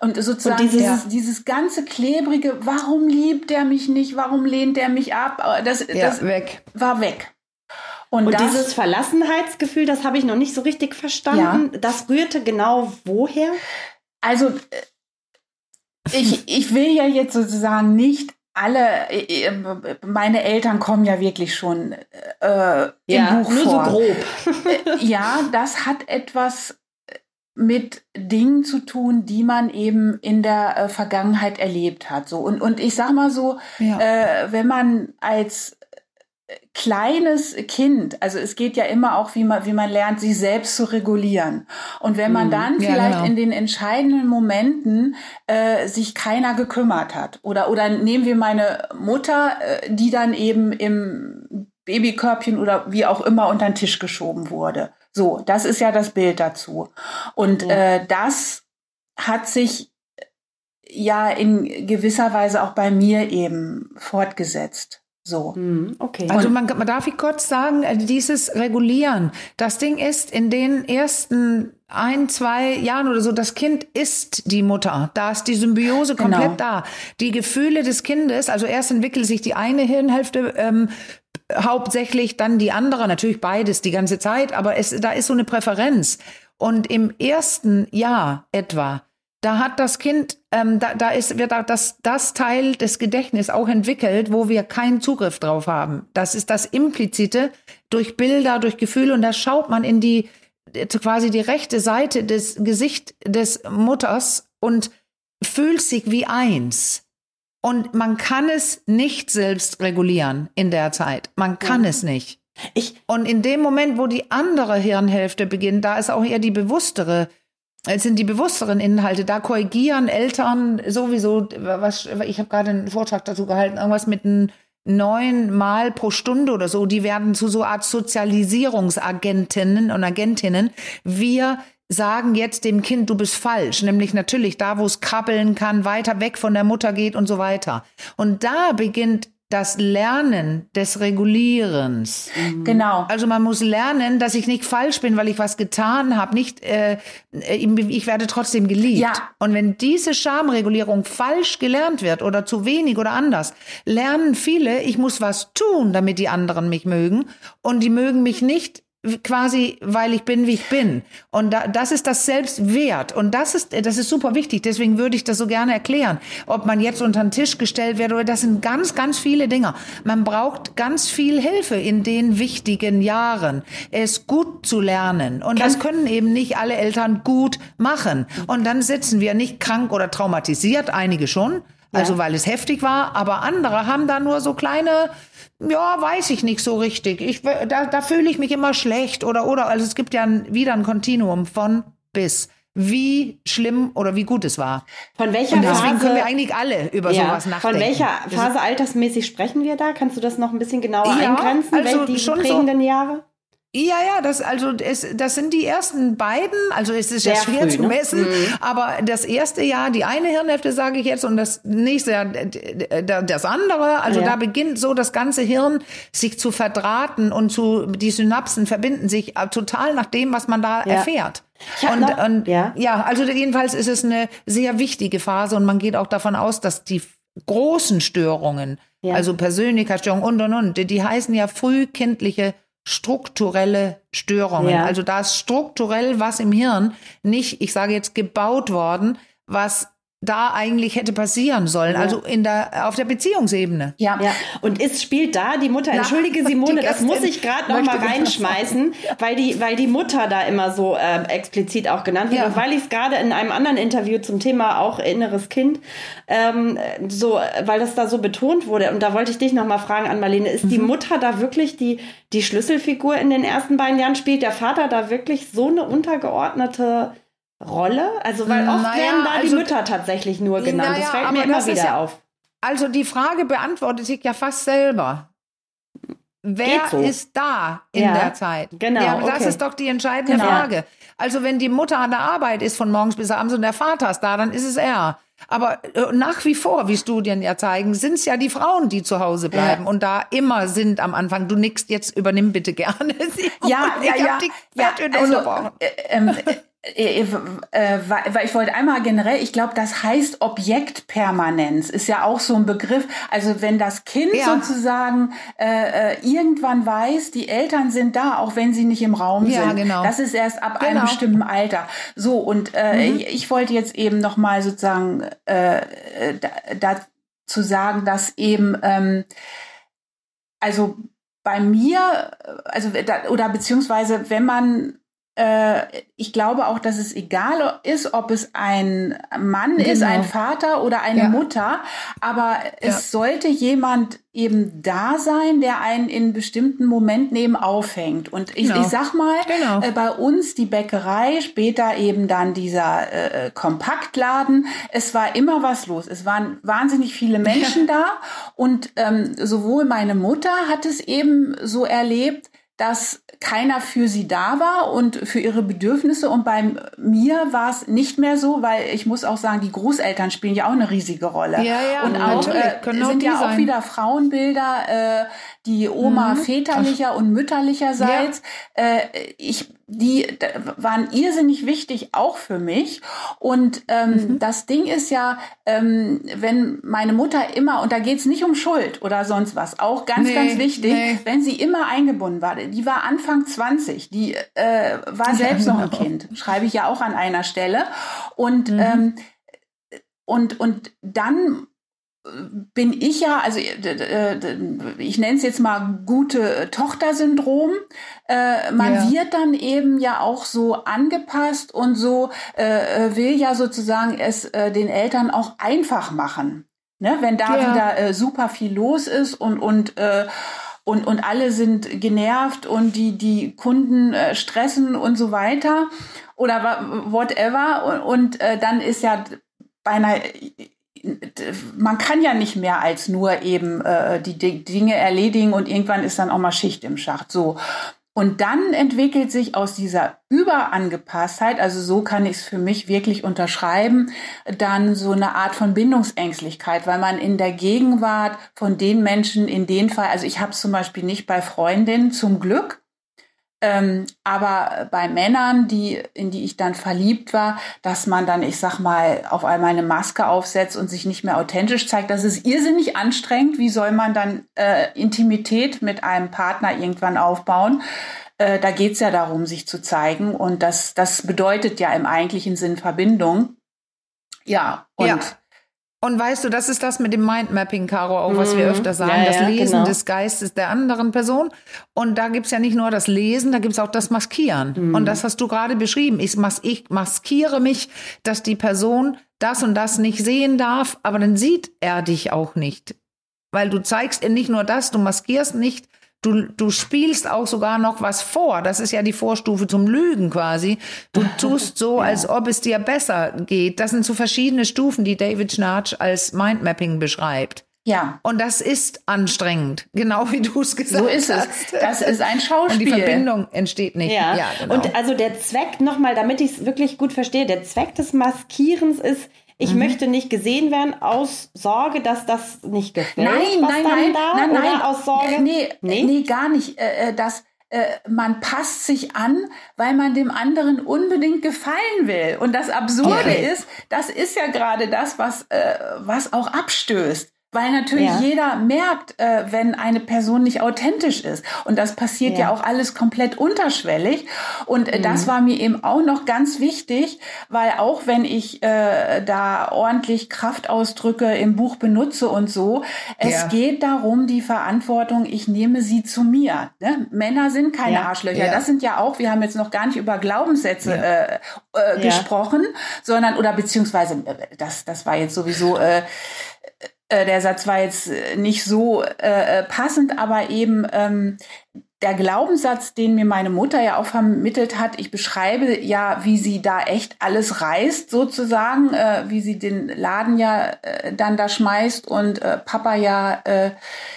Und sozusagen und dieses, ja. dieses ganze klebrige, warum liebt er mich nicht, warum lehnt er mich ab, das, ja, das weg. war weg. Und, und dieses Verlassenheitsgefühl, das habe ich noch nicht so richtig verstanden. Ja. Das rührte genau woher? Also äh, ich, ich will ja jetzt sozusagen nicht alle, äh, äh, meine Eltern kommen ja wirklich schon äh, im ja, Buch nur vor. so grob. ja, das hat etwas mit Dingen zu tun, die man eben in der äh, Vergangenheit erlebt hat. So und und ich sag mal so, ja. äh, wenn man als äh, kleines Kind, also es geht ja immer auch, wie man, wie man lernt, sich selbst zu regulieren. Und wenn man mhm. dann ja, vielleicht genau. in den entscheidenden Momenten äh, sich keiner gekümmert hat, oder, oder nehmen wir meine Mutter, äh, die dann eben im Babykörbchen oder wie auch immer unter den Tisch geschoben wurde. So, das ist ja das Bild dazu. Und ja. äh, das hat sich ja in gewisser Weise auch bei mir eben fortgesetzt. So. Hm, okay. Also man, man darf ich kurz sagen, äh, dieses Regulieren, das Ding ist in den ersten ein, zwei Jahren oder so, das Kind ist die Mutter. Da ist die Symbiose komplett genau. da. Die Gefühle des Kindes, also erst entwickelt sich die eine Hirnhälfte ähm, hauptsächlich, dann die andere, natürlich beides die ganze Zeit, aber es, da ist so eine Präferenz. Und im ersten Jahr etwa, da hat das Kind, ähm, da, da ist, wird das, das Teil des Gedächtnisses auch entwickelt, wo wir keinen Zugriff drauf haben. Das ist das Implizite durch Bilder, durch Gefühle und da schaut man in die, quasi die rechte Seite des Gesicht des Mutters und fühlt sich wie eins. Und man kann es nicht selbst regulieren in der Zeit. Man kann ja. es nicht. Ich und in dem Moment, wo die andere Hirnhälfte beginnt, da ist auch eher die bewusstere, es sind die bewussteren Inhalte. Da korrigieren Eltern sowieso, was, ich habe gerade einen Vortrag dazu gehalten, irgendwas mit einem neun Mal pro Stunde oder so, die werden zu so Art Sozialisierungsagentinnen und Agentinnen. Wir sagen jetzt dem Kind, du bist falsch, nämlich natürlich da, wo es krabbeln kann, weiter weg von der Mutter geht und so weiter. Und da beginnt das Lernen des Regulierens. Mhm. Genau. Also man muss lernen, dass ich nicht falsch bin, weil ich was getan habe. Nicht, äh, ich werde trotzdem geliebt. Ja. Und wenn diese Schamregulierung falsch gelernt wird oder zu wenig oder anders, lernen viele, ich muss was tun, damit die anderen mich mögen. Und die mögen mich nicht quasi, weil ich bin, wie ich bin. Und da, das ist das Selbstwert. Und das ist, das ist super wichtig. Deswegen würde ich das so gerne erklären. Ob man jetzt unter den Tisch gestellt wird oder das sind ganz, ganz viele Dinge. Man braucht ganz viel Hilfe in den wichtigen Jahren, es gut zu lernen. Und das können eben nicht alle Eltern gut machen. Und dann sitzen wir nicht krank oder traumatisiert, einige schon. Also weil es heftig war, aber andere haben da nur so kleine ja, weiß ich nicht so richtig. Ich, da, da fühle ich mich immer schlecht oder, oder. Also es gibt ja ein, wieder ein Kontinuum von bis wie schlimm oder wie gut es war. Von welcher und deswegen Phase, können wir eigentlich alle über ja, sowas nachdenken. Von welcher Phase altersmäßig sprechen wir da? Kannst du das noch ein bisschen genauer ja, eingrenzen? Also welche schon prägenden so, Jahre? Ja, ja, das also es, das sind die ersten beiden. Also es ist Sehr ja schwer früh, zu ne? messen, ne? aber das erste Jahr die eine Hirnhälfte sage ich jetzt und das nächste Jahr das andere. Also ja. da beginnt so das ganze Hirn sich zu verdrahten und zu die Synapsen verbinden sich äh, total nach dem, was man da ja. erfährt. Und, noch, und ja. ja, also jedenfalls ist es eine sehr wichtige Phase und man geht auch davon aus, dass die großen Störungen, ja. also Persönlichkeitsstörungen und und und, die, die heißen ja frühkindliche strukturelle Störungen. Ja. Also da ist strukturell was im Hirn nicht, ich sage jetzt, gebaut worden, was da eigentlich hätte passieren sollen, ja. also in der auf der Beziehungsebene. Ja. ja. Und ist spielt da die Mutter? Entschuldige Simone, das muss ich gerade noch mal reinschmeißen, weil die weil die Mutter da immer so äh, explizit auch genannt wird ja. und weil ich es gerade in einem anderen Interview zum Thema auch inneres Kind ähm, so, weil das da so betont wurde und da wollte ich dich noch mal fragen an Marlene, ist mhm. die Mutter da wirklich die die Schlüsselfigur in den ersten beiden Jahren? Spielt der Vater da wirklich so eine untergeordnete Rolle? Also, weil oft naja, werden da also, die Mütter tatsächlich nur genannt. Naja, das fällt mir immer wieder ja, auf. Also, die Frage beantwortet sich ja fast selber. Wer so. ist da in ja, der Zeit? Genau. Ja, das okay. ist doch die entscheidende genau. Frage. Also, wenn die Mutter an der Arbeit ist von morgens bis abends und der Vater ist da, dann ist es er. Aber äh, nach wie vor, wie Studien ja zeigen, sind es ja die Frauen, die zu Hause bleiben ja. und da immer sind am Anfang. Du nickst jetzt, übernimm bitte gerne. ja, ja, ja. ja also, äh, ähm, äh, äh, äh, weil ich wollte einmal generell, ich glaube, das heißt Objektpermanenz, ist ja auch so ein Begriff. Also wenn das Kind ja. sozusagen äh, irgendwann weiß, die Eltern sind da, auch wenn sie nicht im Raum ja, sind. Genau. Das ist erst ab genau. einem bestimmten Alter. So und äh, mhm. ich, ich, wollte jetzt eben noch mal sozusagen äh, dazu da sagen, dass eben ähm, also bei mir, also oder beziehungsweise wenn man äh, ich glaube auch, dass es egal ist, ob es ein Mann genau. ist, ein Vater oder eine ja. Mutter, aber es ja. sollte jemand eben da sein, der einen in bestimmten Momenten eben aufhängt. Und ich, genau. ich sag mal, genau. äh, bei uns die Bäckerei, später eben dann dieser äh, Kompaktladen, es war immer was los. Es waren wahnsinnig viele Menschen ja. da und ähm, sowohl meine Mutter hat es eben so erlebt, dass keiner für sie da war und für ihre Bedürfnisse. Und bei mir war es nicht mehr so, weil ich muss auch sagen, die Großeltern spielen ja auch eine riesige Rolle. Ja, ja, und auch äh, sind ja sein. auch wieder Frauenbilder, äh, die Oma mhm. väterlicher und mütterlicherseits. Ja. Äh, ich die waren irrsinnig wichtig auch für mich. Und ähm, mhm. das Ding ist ja, ähm, wenn meine Mutter immer, und da geht's nicht um Schuld oder sonst was, auch ganz, nee, ganz wichtig, nee. wenn sie immer eingebunden war, die war Anfang 20, die äh, war selbst ja, genau. noch ein genau. Kind, schreibe ich ja auch an einer Stelle. Und mhm. ähm, und, und dann bin ich ja, also äh, ich nenne es jetzt mal gute Tochter-Syndrom. Äh, man ja. wird dann eben ja auch so angepasst und so äh, will ja sozusagen es den Eltern auch einfach machen. Ne? Wenn da ja. wieder super viel los ist und und und, und alle sind genervt und die, die Kunden stressen und so weiter oder whatever. Und, und äh, dann ist ja bei einer man kann ja nicht mehr als nur eben äh, die, die Dinge erledigen und irgendwann ist dann auch mal Schicht im Schacht. So. Und dann entwickelt sich aus dieser Überangepasstheit, also so kann ich es für mich wirklich unterschreiben, dann so eine Art von Bindungsängstlichkeit, weil man in der Gegenwart von den Menschen in den Fall, also ich habe zum Beispiel nicht bei Freundinnen zum Glück, ähm, aber bei Männern, die, in die ich dann verliebt war, dass man dann, ich sag mal, auf einmal eine Maske aufsetzt und sich nicht mehr authentisch zeigt, das ist irrsinnig anstrengend. Wie soll man dann äh, Intimität mit einem Partner irgendwann aufbauen? Äh, da geht's ja darum, sich zu zeigen. Und das, das bedeutet ja im eigentlichen Sinn Verbindung. Ja, und Ja. Und weißt du, das ist das mit dem Mindmapping, Caro, auch was wir Mhm. öfter sagen, Ja, das ja, Lesen genau. des Geistes der anderen Person. Und da gibt's ja nicht nur das Lesen, da gibt's auch das Maskieren. Mhm. Und das hast du gerade beschrieben. Ich, mas ich maskiere mich, dass die Person das und das nicht sehen darf, aber dann sieht er dich auch nicht. Weil du zeigst ihr nicht nur das, du maskierst nicht, du, du spielst auch sogar noch was vor. Das ist ja die Vorstufe zum Lügen quasi. Du tust so, als ob es dir besser geht. Das sind so verschiedene Stufen, die David Schnarch als Mindmapping beschreibt. ja, Und das ist anstrengend, genau wie du es gesagt so ist es. hast. Das ist ein Und die Schauspiel. Verbindung entsteht nicht. Ja, genau. und also der Zweck, nochmal, damit ich es wirklich gut verstehe, der Zweck des Maskierens ist, ich Mhm. möchte nicht gesehen werden aus Sorge, dass das nicht gefällt. Nein, was nein, nein, da, nein, nein. aus Sorge. Nee, Nee? nee, gar nicht. Äh, äh, Das, äh, man passt sich an, weil man dem anderen unbedingt gefallen will. Und das Absurde Okay. ist, das ist ja gerade das, was, äh, was auch abstößt. Weil natürlich Ja. jeder merkt, äh, wenn eine Person nicht authentisch ist. Und das passiert ja, Ja. auch alles komplett unterschwellig. Und äh, das war mir eben auch noch ganz wichtig, weil auch wenn ich äh, da ordentlich Kraftausdrücke im Buch benutze und so, es Ja. geht darum, die Verantwortung, ich nehme sie zu mir. Ne? Männer sind keine. Arschlöcher. Das sind ja auch, wir haben jetzt noch gar nicht über Glaubenssätze äh, äh, gesprochen, sondern, oder beziehungsweise, äh, das, das war jetzt sowieso, äh, der Satz war jetzt äh, nicht so äh, äh, passend, aber eben ähm, der Glaubenssatz, den mir meine Mutter ja auch vermittelt hat, ich beschreibe ja, wie sie da echt alles reißt, sozusagen, äh, wie sie den Laden ja äh, dann da schmeißt und äh, Papa ja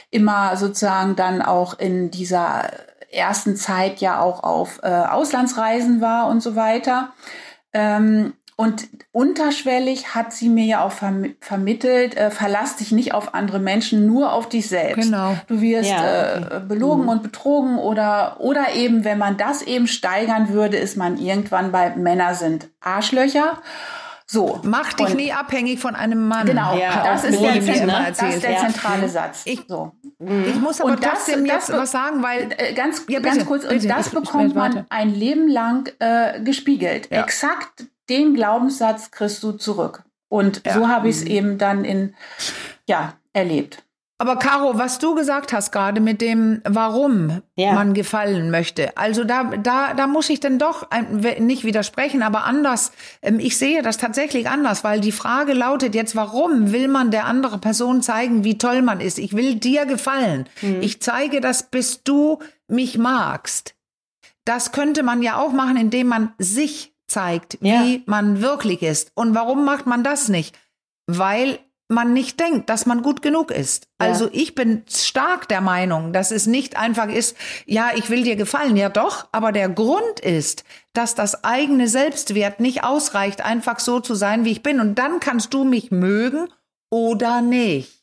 immer sozusagen dann auch in dieser ersten Zeit ja auch auf Auslandsreisen war und so weiter. Ähm, und unterschwellig hat sie mir ja auch verm vermittelt, äh, verlass dich nicht auf andere Menschen, nur auf dich selbst. Genau. Du wirst Ja, okay. äh, belogen und betrogen oder, oder eben, wenn man das eben steigern würde, ist man irgendwann bei Männer sind Arschlöcher. So. Mach dich Und- nie abhängig von einem Mann. Genau, Ja, das, ist der, Liebe, Zent- ne? das ist der Ja. zentrale Satz. Ich- so. Ich muss aber Und das- trotzdem das jetzt was sagen, weil Äh, ganz, Ja, ganz bitte, kurz, und bitte, das ich- ich bekommt warte. man ein Leben lang äh, gespiegelt. Ja. Exakt den Glaubenssatz kriegst du zurück. Und Ja. so habe ich es eben dann in, ja, erlebt. Aber Caro, was du gesagt hast gerade mit dem, warum Ja. man gefallen möchte, also da, da, da muss ich dann doch ein, nicht widersprechen, aber anders. Ähm, Ich sehe das tatsächlich anders, weil die Frage lautet jetzt, warum will man der anderen Person zeigen, wie toll man ist? Ich will dir gefallen. Ich zeige das, bis du mich magst. Das könnte man ja auch machen, indem man sich zeigt, Ja. wie man wirklich ist. Und warum macht man das nicht? Weil man nicht denkt, dass man gut genug ist. Ja. Also ich bin stark der Meinung, dass es nicht einfach ist, ja, ich will dir gefallen, ja doch, aber der Grund ist, dass das eigene Selbstwert nicht ausreicht, einfach so zu sein, wie ich bin. Und dann kannst du mich mögen oder nicht.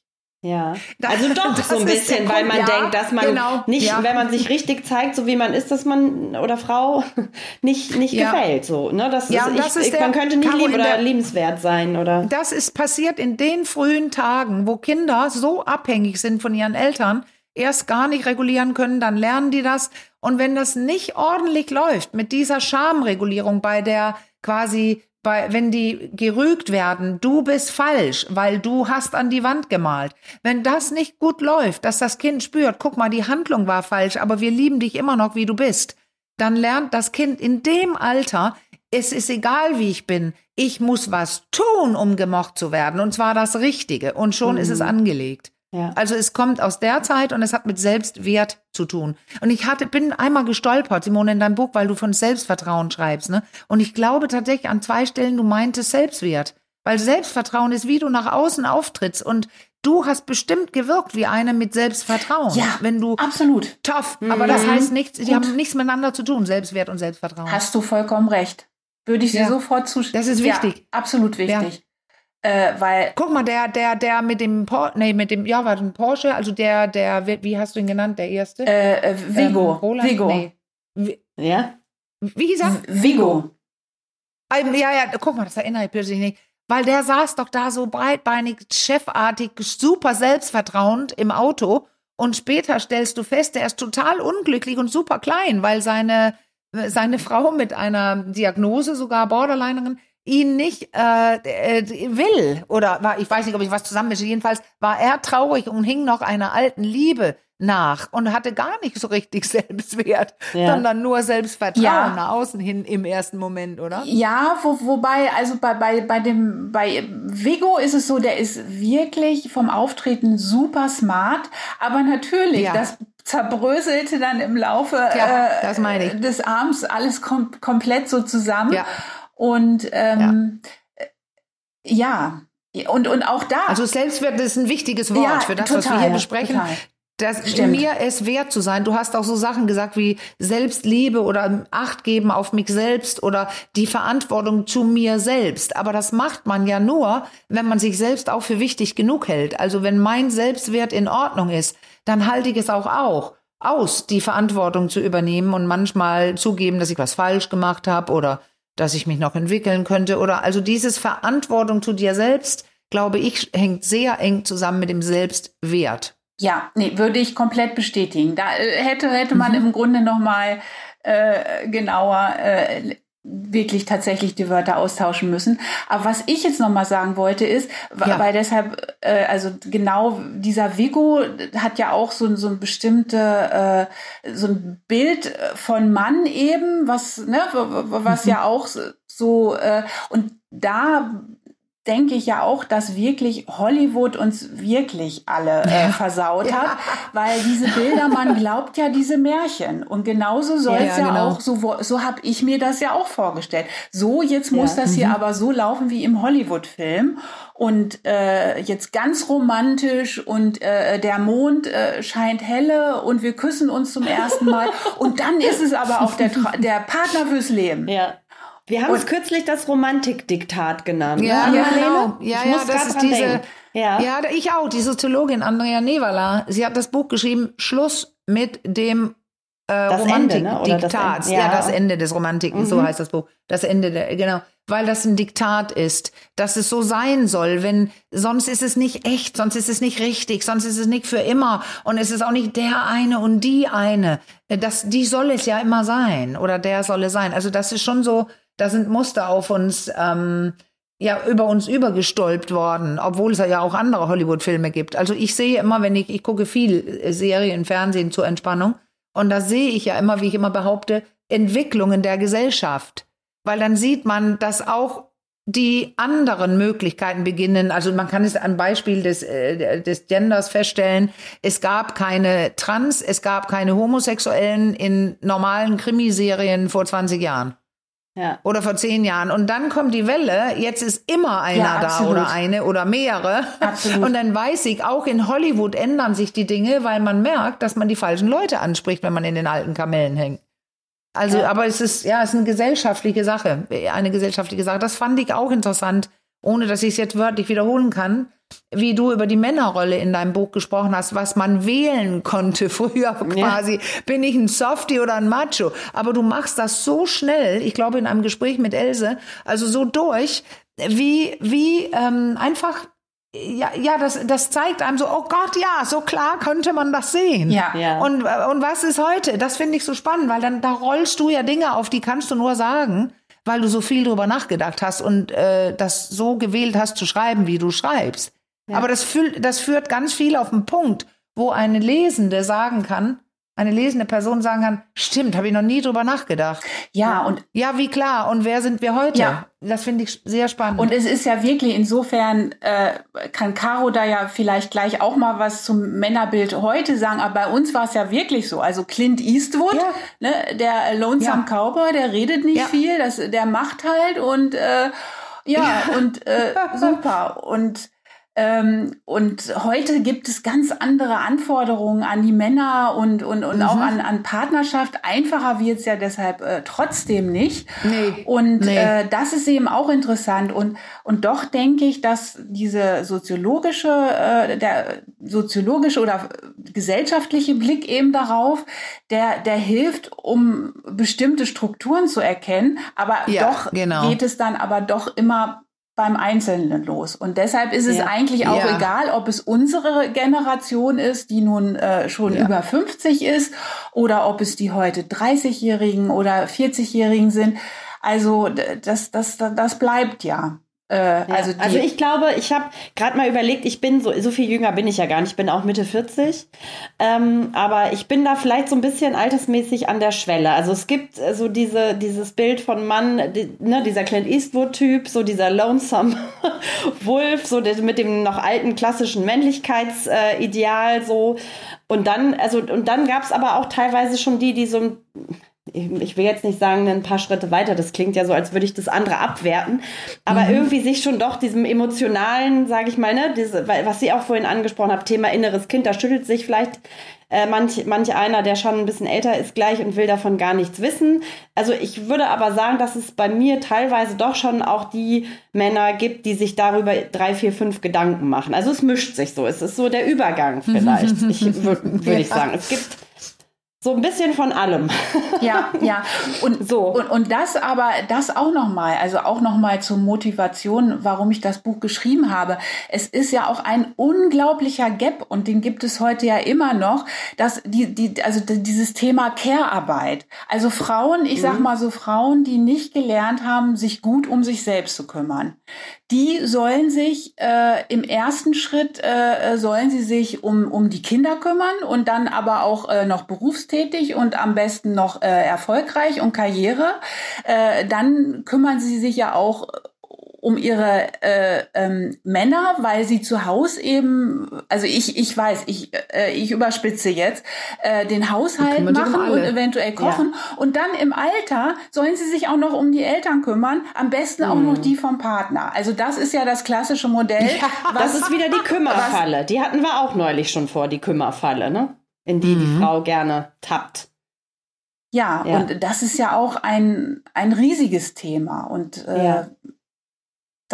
Ja. Also doch das so ein bisschen, weil man Ja, denkt, dass man genau, nicht, ja. wenn man sich richtig zeigt, so wie man ist, dass man oder Frau nicht, nicht Ja. gefällt. So, ne? das Ja, ist, und ich, das ist ich, man könnte nicht Caro, lieb oder der- liebenswert sein. Oder Das ist passiert in den frühen Tagen, wo Kinder so abhängig sind von ihren Eltern, erst gar nicht regulieren können, dann lernen die das. Und wenn das nicht ordentlich läuft mit dieser Schamregulierung bei der quasi bei, wenn die gerügt werden, du bist falsch, weil du hast an die Wand gemalt. Wenn das nicht gut läuft, dass das Kind spürt, guck mal, die Handlung war falsch, aber wir lieben dich immer noch, wie du bist, dann lernt das Kind in dem Alter, es ist egal, wie ich bin, ich muss was tun, um gemocht zu werden, und zwar das Richtige, und schon ist es angelegt. Ja. Also es kommt aus der Zeit und es hat mit Selbstwert zu tun. Und ich hatte, bin einmal gestolpert, Simone, in deinem Buch, weil du von Selbstvertrauen schreibst, ne? Und ich glaube tatsächlich an zwei Stellen, du meintest Selbstwert. Weil Selbstvertrauen ist, wie du nach außen auftrittst. Und du hast bestimmt gewirkt wie eine mit Selbstvertrauen. Ja, Wenn du absolut. tough, aber das Mhm. heißt nichts, die Gut. haben nichts miteinander zu tun, Selbstwert und Selbstvertrauen. Hast du vollkommen recht. Würde ich dir Ja. sofort zustimmen. Das ist wichtig. Ja, absolut wichtig. Äh, weil Guck mal, der, der, der mit dem, Por nee, mit dem, ja, war ein Porsche, also der, der, wie wie hast du ihn genannt, der erste? äh, äh, Vigo. Ähm, Roland? Vigo. Nee. Wie, ja. wie hieß er? Vigo. Ähm, ja, ja, guck mal, das erinnere ich plötzlich nicht. Weil der saß doch da so breitbeinig, chefartig, super selbstvertrauend im Auto Und später stellst du fest, er ist total unglücklich und super klein, weil seine, seine Frau mit einer Diagnose, sogar Borderlinerin, ihn nicht äh, äh, will oder war ich weiß nicht, ob ich was zusammenmische. Jedenfalls war er traurig und hing noch einer alten Liebe nach und hatte gar nicht so richtig Selbstwert, ja. sondern nur Selbstvertrauen ja. nach außen hin im ersten Moment, oder? Ja, wo, wobei, also bei, bei, bei dem, bei Vigo ist es so, der ist wirklich vom Auftreten super smart, aber natürlich, ja. das zerbröselte dann im Laufe äh, des Abends alles kom komplett so zusammen. Und ähm, ja. ja. Und, und auch da. Also Selbstwert ist ein wichtiges Wort ja, für das, total, was wir hier besprechen. Total. Das Stimmt. mir es wert zu sein. Du hast auch so Sachen gesagt wie Selbstliebe oder Acht geben auf mich selbst oder die Verantwortung zu mir selbst. Aber das macht man ja nur, wenn man sich selbst auch für wichtig genug hält. Also wenn mein Selbstwert in Ordnung ist, dann halte ich es auch auch aus, die Verantwortung zu übernehmen und manchmal zugeben, dass ich was falsch gemacht habe oder dass ich mich noch entwickeln könnte oder also dieses Verantwortung zu dir selbst, glaube ich, hängt sehr eng zusammen mit dem Selbstwert. Ja, nee, würde ich komplett bestätigen. Da äh, hätte hätte man mhm. im Grunde noch mal äh, genauer äh, wirklich tatsächlich die Wörter austauschen müssen. Aber was ich jetzt noch mal sagen wollte ist, ja. weil deshalb, äh, also genau dieser Vigo hat ja auch so, so ein bestimmte, äh, so ein Bild von Mann eben, was, ne, was mhm. ja auch so, äh, und da denke ich ja auch, dass wirklich Hollywood uns wirklich alle äh, versaut ja. hat, weil diese Bilder, man glaubt ja diese Märchen und genauso soll es ja, ja, genau. auch, so, so habe ich mir das ja auch vorgestellt. So, jetzt muss das hier mhm. aber so laufen wie im Hollywood-Film und äh, jetzt ganz romantisch und äh, der Mond äh, scheint helle und wir küssen uns zum ersten Mal und dann ist es aber auch der, der Partner fürs Leben. Ja. Wir haben es kürzlich das Romantikdiktat genannt. Ja, ne? ja, genau. ja, ja, das ist diese. Ja. ja, ich auch. Die Soziologin Andrea Nevala. Sie hat das Buch geschrieben. Schluss mit dem äh, Romantikdiktat. Ne? Ja. ja. das Ende des Romantik. Mhm. So heißt das Buch. Das Ende der genau, weil das ein Diktat ist, dass es so sein soll. Wenn sonst ist es nicht echt, sonst ist es nicht richtig, sonst ist es nicht für immer und es ist auch nicht der eine und die eine. Das, die soll es ja immer sein oder der soll es sein. Also das ist schon so da sind Muster auf uns, ähm, ja, über uns übergestolpt worden, obwohl es ja auch andere Hollywood-Filme gibt. Also ich sehe immer, wenn ich, ich gucke viel äh, Serien, Fernsehen zur Entspannung, und da sehe ich ja immer, wie ich immer behaupte, Entwicklungen der Gesellschaft. Weil dann sieht man, dass auch die anderen Möglichkeiten beginnen. Also man kann es am Beispiel des, äh, des Genders feststellen. Es gab keine Trans, es gab keine Homosexuellen in normalen Krimiserien vor 20 Jahren. Ja. Oder vor zehn Jahren. Und dann kommt die Welle, jetzt ist immer einer ja, da oder eine oder mehrere. Absolut. Und dann weiß ich, auch in Hollywood ändern sich die Dinge, weil man merkt, dass man die falschen Leute anspricht, wenn man in den alten Kamellen hängt. Also, ja. aber es ist, ja, es ist eine gesellschaftliche Sache, eine gesellschaftliche Sache. Das fand ich auch interessant, ohne dass ich es jetzt wörtlich wiederholen kann wie du über die Männerrolle in deinem Buch gesprochen hast, was man wählen konnte früher quasi. Ja. Bin ich ein Softie oder ein Macho? Aber du machst das so schnell, ich glaube in einem Gespräch mit Else, also so durch, wie, wie ähm, einfach ja, ja, das, das zeigt einem so, oh Gott, ja, so klar könnte man das sehen. Ja. ja. Und, und was ist heute? Das finde ich so spannend, weil dann da rollst du ja Dinge auf, die kannst du nur sagen, weil du so viel drüber nachgedacht hast und äh, das so gewählt hast zu schreiben, wie du schreibst. Ja. Aber das, fühlt, das führt ganz viel auf den Punkt, wo eine Lesende sagen kann, eine lesende Person sagen kann, stimmt, habe ich noch nie drüber nachgedacht. Ja, und ja, wie klar. Und wer sind wir heute? Ja. Das finde ich sehr spannend. Und es ist ja wirklich insofern äh, kann Caro da ja vielleicht gleich auch mal was zum Männerbild heute sagen. Aber bei uns war es ja wirklich so. Also Clint Eastwood, ja. ne, der Lonesome ja. Cowboy, der redet nicht viel, das, der macht halt und äh, ja, und äh, super. Und ähm, und heute gibt es ganz andere Anforderungen an die Männer und, und, und mhm. auch an, an Partnerschaft. Einfacher wird es ja deshalb äh, trotzdem nicht. Nee. Und nee. Äh, das ist eben auch interessant. Und, und doch denke ich, dass diese soziologische, äh, der soziologische oder gesellschaftliche Blick eben darauf, der, der hilft, um bestimmte Strukturen zu erkennen. Aber ja, doch genau. geht es dann aber doch immer beim Einzelnen los. Und deshalb ist es ja. eigentlich auch ja. egal, ob es unsere Generation ist, die nun äh, schon ja. über 50 ist, oder ob es die heute 30-Jährigen oder 40-Jährigen sind. Also das, das, das bleibt ja. Äh, ja, also, also, ich glaube, ich habe gerade mal überlegt, ich bin so, so viel jünger bin ich ja gar nicht, ich bin auch Mitte 40. Ähm, aber ich bin da vielleicht so ein bisschen altersmäßig an der Schwelle. Also es gibt äh, so diese, dieses Bild von Mann, die, ne, dieser Clint Eastwood-Typ, so dieser Lonesome Wolf, so der, mit dem noch alten klassischen Männlichkeitsideal, so. Und dann, also, und dann gab es aber auch teilweise schon die, die so ich will jetzt nicht sagen, ein paar Schritte weiter, das klingt ja so, als würde ich das andere abwerten, aber mhm. irgendwie sich schon doch diesem emotionalen, sage ich mal, ne, diese, was Sie auch vorhin angesprochen haben, Thema inneres Kind, da schüttelt sich vielleicht äh, manch, manch einer, der schon ein bisschen älter ist, gleich und will davon gar nichts wissen. Also ich würde aber sagen, dass es bei mir teilweise doch schon auch die Männer gibt, die sich darüber drei, vier, fünf Gedanken machen. Also es mischt sich so, es ist so der Übergang vielleicht, ich, würde würd ich sagen. Es gibt so ein bisschen von allem. Ja, ja. Und so. Und, und das aber, das auch nochmal, also auch nochmal zur Motivation, warum ich das Buch geschrieben habe. Es ist ja auch ein unglaublicher Gap und den gibt es heute ja immer noch, dass die, die, also dieses Thema Care-Arbeit. Also Frauen, ich sag mhm. mal so Frauen, die nicht gelernt haben, sich gut um sich selbst zu kümmern die sollen sich äh, im ersten Schritt äh, sollen sie sich um um die Kinder kümmern und dann aber auch äh, noch berufstätig und am besten noch äh, erfolgreich und Karriere. Äh, dann kümmern sie sich ja auch um ihre äh, ähm, Männer, weil sie zu Hause eben, also ich, ich weiß, ich, äh, ich überspitze jetzt, äh, den Haushalt machen um und eventuell kochen. Ja. Und dann im Alter sollen sie sich auch noch um die Eltern kümmern, am besten auch noch mhm. die vom Partner. Also das ist ja das klassische Modell. Ja, was, das ist wieder die Kümmerfalle. Was, die hatten wir auch neulich schon vor, die Kümmerfalle, ne? In die mhm. die Frau gerne tappt. Ja, ja, und das ist ja auch ein, ein riesiges Thema. Und äh, ja.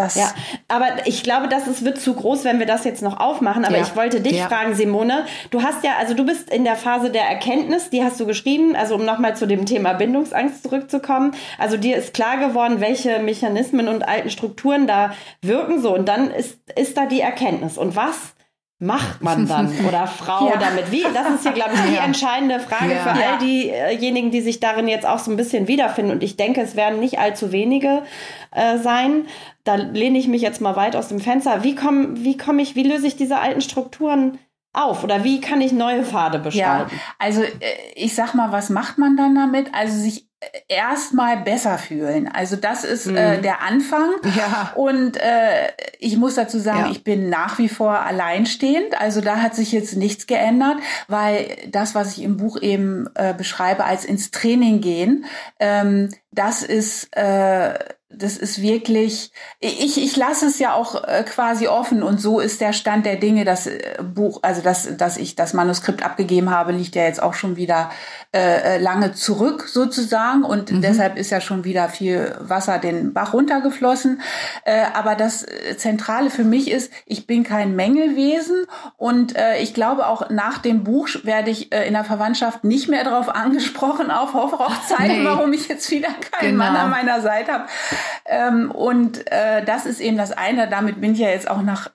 Das ja, aber ich glaube, das ist, wird zu groß, wenn wir das jetzt noch aufmachen. Aber ja. ich wollte dich ja. fragen, Simone. Du hast ja, also du bist in der Phase der Erkenntnis, die hast du geschrieben, also um nochmal zu dem Thema Bindungsangst zurückzukommen. Also dir ist klar geworden, welche Mechanismen und alten Strukturen da wirken so. Und dann ist, ist da die Erkenntnis. Und was macht man dann oder Frau ja. damit? Wie? Das ist hier, glaube ich, die ja. entscheidende Frage ja. für all diejenigen, die sich darin jetzt auch so ein bisschen wiederfinden. Und ich denke, es werden nicht allzu wenige äh, sein. Da lehne ich mich jetzt mal weit aus dem Fenster. Wie komme wie komm ich, wie löse ich diese alten Strukturen auf oder wie kann ich neue Pfade beschreiben? Ja, also äh, ich sag mal, was macht man dann damit? Also sich erstmal besser fühlen. Also das ist äh, mhm. äh, der Anfang. Ja. Und äh, ich muss dazu sagen, ja. ich bin nach wie vor alleinstehend. Also da hat sich jetzt nichts geändert, weil das, was ich im Buch eben äh, beschreibe als ins Training gehen, ähm, das ist äh, das ist wirklich, ich, ich lasse es ja auch äh, quasi offen und so ist der Stand der Dinge. Das äh, Buch, also das, dass ich das Manuskript abgegeben habe, liegt ja jetzt auch schon wieder äh, äh lange zurück sozusagen und mhm. deshalb ist ja schon wieder viel Wasser den Bach runtergeflossen. Äh, aber das Zentrale für mich ist, ich bin kein Mängelwesen und äh, ich glaube auch nach dem Buch werde ich äh, in der Verwandtschaft nicht mehr darauf angesprochen auf Hochzeiten, nee. warum ich jetzt wieder keinen genau. Mann an meiner Seite habe. Ähm, und äh, das ist eben das eine. Damit bin ich ja jetzt auch nach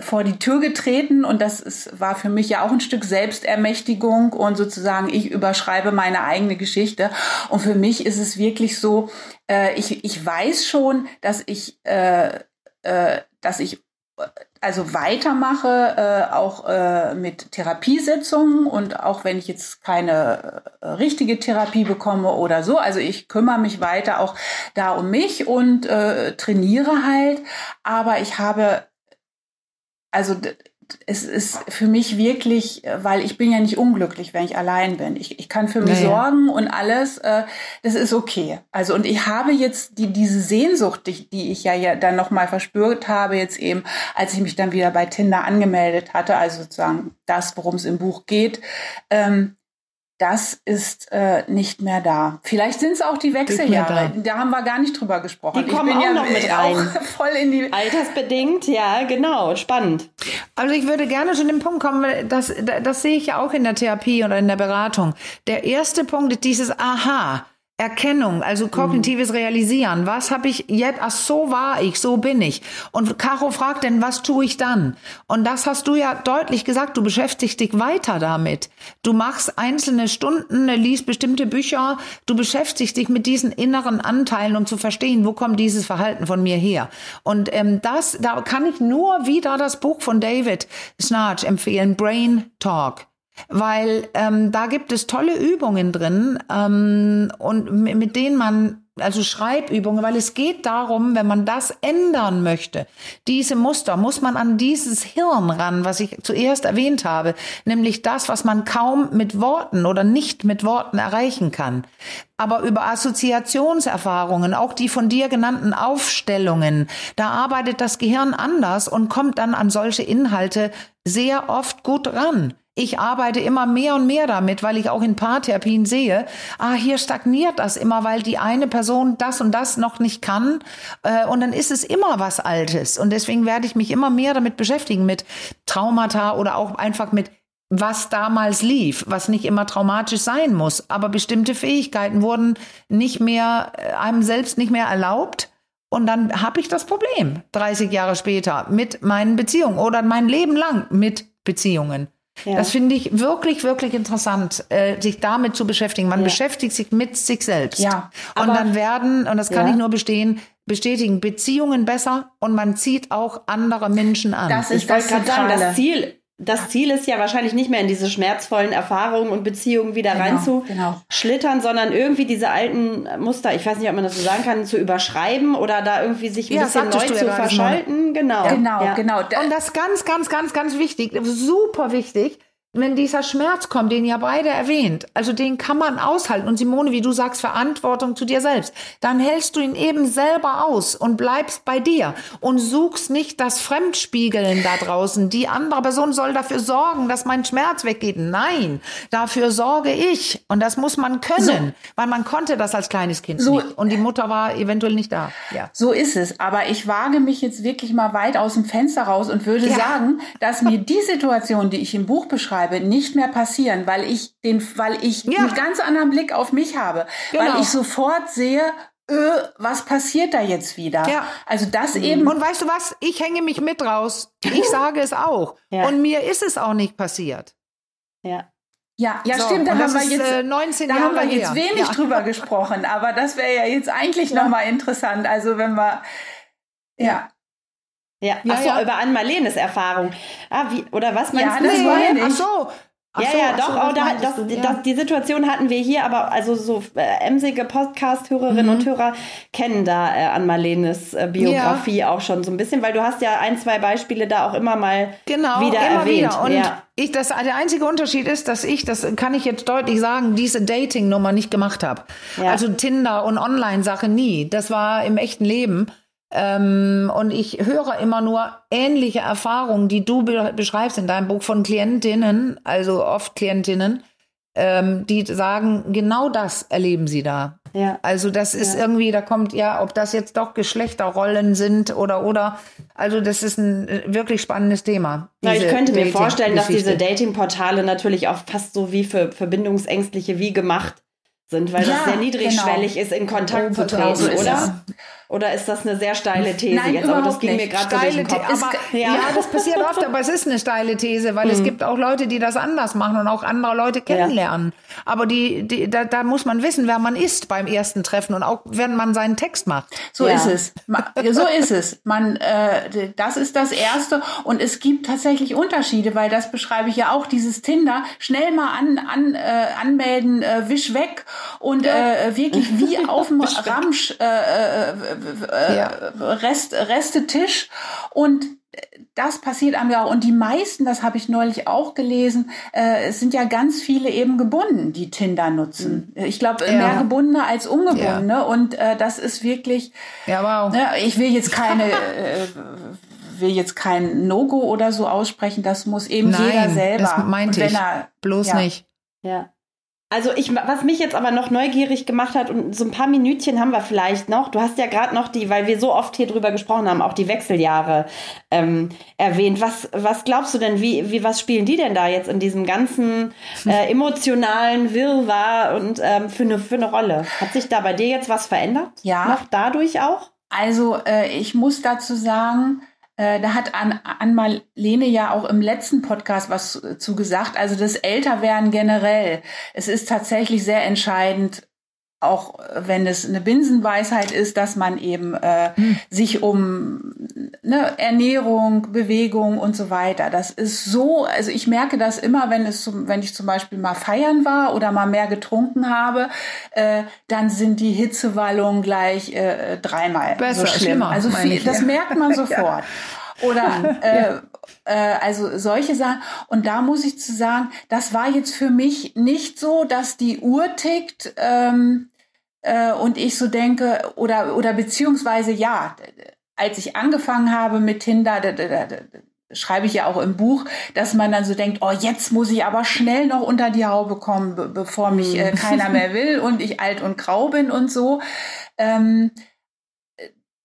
vor die Tür getreten und das ist, war für mich ja auch ein Stück Selbstermächtigung und sozusagen ich überschreibe meine eigene Geschichte. Und für mich ist es wirklich so, äh, ich, ich weiß schon, dass ich, äh, äh, dass ich also weitermache, äh, auch äh, mit Therapiesitzungen und auch wenn ich jetzt keine äh, richtige Therapie bekomme oder so, also ich kümmere mich weiter auch da um mich und äh, trainiere halt, aber ich habe also es ist für mich wirklich, weil ich bin ja nicht unglücklich, wenn ich allein bin. Ich, ich kann für mich naja. sorgen und alles, äh, das ist okay. Also und ich habe jetzt die, diese Sehnsucht, die, die ich ja, ja dann nochmal verspürt habe, jetzt eben, als ich mich dann wieder bei Tinder angemeldet hatte, also sozusagen das, worum es im Buch geht, ähm, das ist äh, nicht mehr da. Vielleicht sind es auch die Wechseljahre. Da. da. haben wir gar nicht drüber gesprochen. Die kommen ich bin auch ja noch mit rein. voll in die Altersbedingt, ja, genau, spannend. Also ich würde gerne zu dem Punkt kommen, das, das sehe ich ja auch in der Therapie oder in der Beratung. Der erste Punkt ist dieses Aha. Erkennung, also kognitives mhm. Realisieren. Was habe ich jetzt? Ach, so war ich, so bin ich. Und Caro fragt denn, was tue ich dann? Und das hast du ja deutlich gesagt. Du beschäftigst dich weiter damit. Du machst einzelne Stunden, liest bestimmte Bücher. Du beschäftigst dich mit diesen inneren Anteilen, um zu verstehen, wo kommt dieses Verhalten von mir her. Und ähm, das, da kann ich nur wieder das Buch von David Snarch empfehlen, Brain Talk weil ähm, da gibt es tolle Übungen drin ähm, und mit denen man also Schreibübungen, weil es geht darum, wenn man das ändern möchte, diese Muster, muss man an dieses Hirn ran, was ich zuerst erwähnt habe, nämlich das, was man kaum mit Worten oder nicht mit Worten erreichen kann. Aber über Assoziationserfahrungen, auch die von dir genannten Aufstellungen, da arbeitet das Gehirn anders und kommt dann an solche Inhalte sehr oft gut ran. Ich arbeite immer mehr und mehr damit, weil ich auch in Paartherapien sehe, ah, hier stagniert das immer, weil die eine Person das und das noch nicht kann. Äh, und dann ist es immer was Altes. Und deswegen werde ich mich immer mehr damit beschäftigen, mit Traumata oder auch einfach mit was damals lief, was nicht immer traumatisch sein muss. Aber bestimmte Fähigkeiten wurden nicht mehr, äh, einem selbst nicht mehr erlaubt. Und dann habe ich das Problem 30 Jahre später mit meinen Beziehungen oder mein Leben lang mit Beziehungen. Ja. Das finde ich wirklich, wirklich interessant, äh, sich damit zu beschäftigen. Man ja. beschäftigt sich mit sich selbst. Ja. Und dann werden, und das kann ja. ich nur bestehen, bestätigen Beziehungen besser und man zieht auch andere Menschen an. Das ist ich gerade sagen, das Ziel das Ziel ist ja wahrscheinlich nicht mehr in diese schmerzvollen Erfahrungen und Beziehungen wieder genau, reinzuschlittern, genau. sondern irgendwie diese alten Muster, ich weiß nicht, ob man das so sagen kann, zu überschreiben oder da irgendwie sich ein ja, bisschen neu zu verschalten. Genau. Genau, ja. genau. Und das ganz, ganz, ganz, ganz wichtig, super wichtig wenn dieser Schmerz kommt, den ihr beide erwähnt, also den kann man aushalten. Und Simone, wie du sagst, Verantwortung zu dir selbst, dann hältst du ihn eben selber aus und bleibst bei dir und suchst nicht das Fremdspiegeln da draußen. Die andere Person soll dafür sorgen, dass mein Schmerz weggeht. Nein, dafür sorge ich. Und das muss man können, so. weil man konnte das als kleines Kind so. nicht. Und die Mutter war eventuell nicht da. Ja. So ist es. Aber ich wage mich jetzt wirklich mal weit aus dem Fenster raus und würde ja. sagen, dass mir die Situation, die ich im Buch beschreibe, schreibe, nicht mehr passieren, weil ich den, weil ich ja. einen ganz anderen Blick auf mich habe, genau. weil ich sofort sehe, öh, was passiert da jetzt wieder? Ja. Also das mhm. eben. Und weißt du was? Ich hänge mich mit raus. Ich sage es auch. Ja. Und mir ist es auch nicht passiert. Ja. Ja, ja, so, stimmt. Da haben wir jetzt, äh, 19 da Jahre haben wir jetzt wenig ja. drüber gesprochen, aber das wäre ja jetzt eigentlich ja. nochmal interessant. Also wenn wir, ja. Ja, ja, ach so, ja. über Ann-Marlenes Erfahrung. Ah, wie, oder was meinst ja, du? Das war ja nicht. Ach so. Ach ja, so, ja, doch, so, oh, da, das, du, ja. Das, die Situation hatten wir hier, aber also so äh, emsige Podcast-Hörerinnen mhm. und Hörer kennen da äh, an Marlenes äh, Biografie ja. auch schon so ein bisschen, weil du hast ja ein, zwei Beispiele da auch immer mal genau, wieder immer erwähnt. Wieder. Und ja. ich, das, der einzige Unterschied ist, dass ich, das kann ich jetzt deutlich sagen, diese Dating-Nummer nicht gemacht habe. Ja. Also Tinder und Online-Sache nie. Das war im echten Leben. Ähm, und ich höre immer nur ähnliche Erfahrungen, die du be beschreibst in deinem Buch von Klientinnen, also oft Klientinnen, ähm, die sagen, genau das erleben sie da. Ja. Also das ist ja. irgendwie, da kommt ja, ob das jetzt doch Geschlechterrollen sind oder oder. Also das ist ein äh, wirklich spannendes Thema. Na, ich könnte mir vorstellen, dass diese Datingportale natürlich auch fast so wie für Verbindungsängstliche wie gemacht sind, weil ja, das sehr niedrigschwellig genau. ist, in Kontakt zu treten, oder? Oder ist das eine sehr steile These Nein, jetzt? Aber das ging nicht. mir gerade durch den Kopf. Aber, ja. ja. das passiert oft, aber es ist eine steile These, weil mhm. es gibt auch Leute, die das anders machen und auch andere Leute kennenlernen. Ja. Aber die, die, da, da muss man wissen, wer man ist beim ersten Treffen und auch, wenn man seinen Text macht. So ja. ist es. So ist es. Man, äh, das ist das Erste. Und es gibt tatsächlich Unterschiede, weil das beschreibe ich ja auch, dieses Tinder, schnell mal an, an, äh, anmelden, äh, wisch weg und äh, wirklich wie auf dem Ramsch äh, äh, ja. Rest, Restetisch und das passiert einem ja und die meisten, das habe ich neulich auch gelesen, äh, es sind ja ganz viele eben gebunden, die Tinder nutzen. Mhm. Ich glaube ja. mehr gebundene als ungebundene ja. und äh, das ist wirklich. Ja, wow. Ne, ich will jetzt keine. äh, will jetzt kein No-Go oder so aussprechen, das muss eben Nein, jeder selber. Das meinte ich. Er, bloß ja. nicht. Ja. Also ich, was mich jetzt aber noch neugierig gemacht hat und so ein paar Minütchen haben wir vielleicht noch. Du hast ja gerade noch die, weil wir so oft hier drüber gesprochen haben, auch die Wechseljahre ähm, erwähnt. Was, was glaubst du denn, wie, wie, was spielen die denn da jetzt in diesem ganzen äh, emotionalen Wirrwarr und ähm, für, eine, für eine Rolle? Hat sich da bei dir jetzt was verändert? Ja. Noch dadurch auch? Also äh, ich muss dazu sagen, da hat An, An Marlene ja auch im letzten Podcast was zu gesagt. Also das Älterwerden generell. Es ist tatsächlich sehr entscheidend, auch wenn es eine Binsenweisheit ist, dass man eben äh, hm. sich um ne, Ernährung, Bewegung und so weiter. Das ist so, also ich merke das immer, wenn es zum, wenn ich zum Beispiel mal feiern war oder mal mehr getrunken habe, äh, dann sind die Hitzewallungen gleich äh, dreimal Besser, so schlimm. Also viel, das merkt man sofort. ja. Oder äh, ja. äh, also solche Sachen. Und da muss ich zu sagen, das war jetzt für mich nicht so, dass die Uhr tickt. Ähm, äh, und ich so denke, oder, oder beziehungsweise ja, als ich angefangen habe mit Tinder, da, da, da, schreibe ich ja auch im Buch, dass man dann so denkt, oh, jetzt muss ich aber schnell noch unter die Haube kommen, be bevor mich äh, keiner mehr will und ich alt und grau bin und so. Ähm,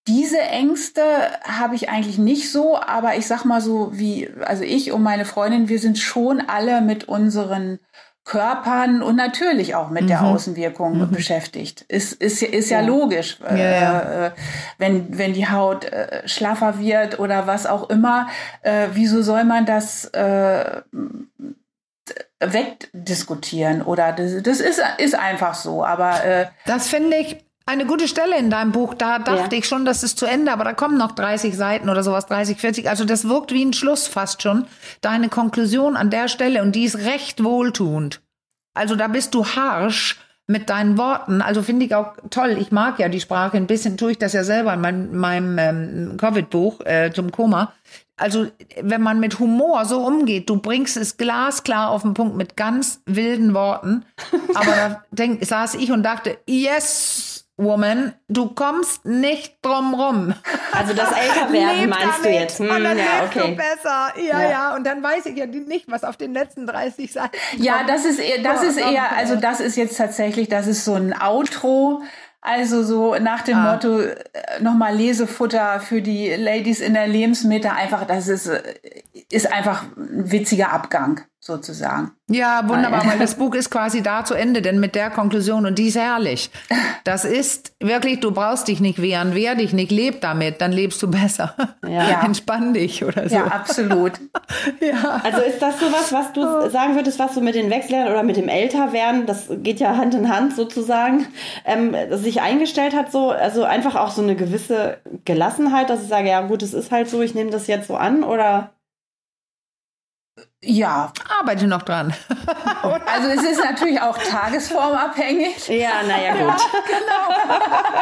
diese Ängste habe ich eigentlich nicht so, aber ich sag mal so, wie, also ich und meine Freundin, wir sind schon alle mit unseren Körpern und natürlich auch mit mhm. der Außenwirkung mhm. beschäftigt. Ist, ist, ist ja, ja. logisch. Ja, ja. Äh, wenn, wenn die Haut äh, schlaffer wird oder was auch immer, äh, wieso soll man das äh, wegdiskutieren? Oder das, das ist, ist einfach so. Aber äh, das finde ich eine gute Stelle in deinem Buch. Da dachte ja. ich schon, das ist zu Ende, aber da kommen noch 30 Seiten oder sowas, 30, 40. Also das wirkt wie ein Schluss fast schon. Deine Konklusion an der Stelle und die ist recht wohltuend. Also da bist du harsch mit deinen Worten. Also finde ich auch toll. Ich mag ja die Sprache. Ein bisschen tue ich das ja selber in mein, meinem ähm, Covid-Buch äh, zum Koma. Also wenn man mit Humor so umgeht, du bringst es glasklar auf den Punkt mit ganz wilden Worten. Aber da denk, saß ich und dachte, yes, Woman, du kommst nicht drum rum. Also das Älterwerden meinst damit, du jetzt? Hm, und dann ja, okay. du besser. Ja, ja, ja, Und dann weiß ich ja nicht, was auf den letzten 30 Seiten. Ja, das ist eher, das ist eher, also das ist jetzt tatsächlich, das ist so ein Outro. Also so nach dem ah. Motto äh, nochmal Lesefutter für die Ladies in der Lebensmitte. Einfach, das ist, äh, ist einfach ein witziger Abgang sozusagen. Ja, wunderbar, weil das Buch ist quasi da zu Ende, denn mit der Konklusion, und die ist herrlich. Das ist wirklich, du brauchst dich nicht wehren, wehr dich nicht, leb damit, dann lebst du besser. Ja. Entspann dich oder so. Ja, absolut. ja. Also ist das so was, was du sagen würdest, was du mit den Wechseln oder mit dem Älterwerden, das geht ja Hand in Hand sozusagen, ähm, sich eingestellt hat, so, also einfach auch so eine gewisse Gelassenheit, dass ich sage, ja gut, es ist halt so, ich nehme das jetzt so an, oder? Ja. Arbeite noch dran. also es ist natürlich auch tagesformabhängig. Ja, naja, gut. genau.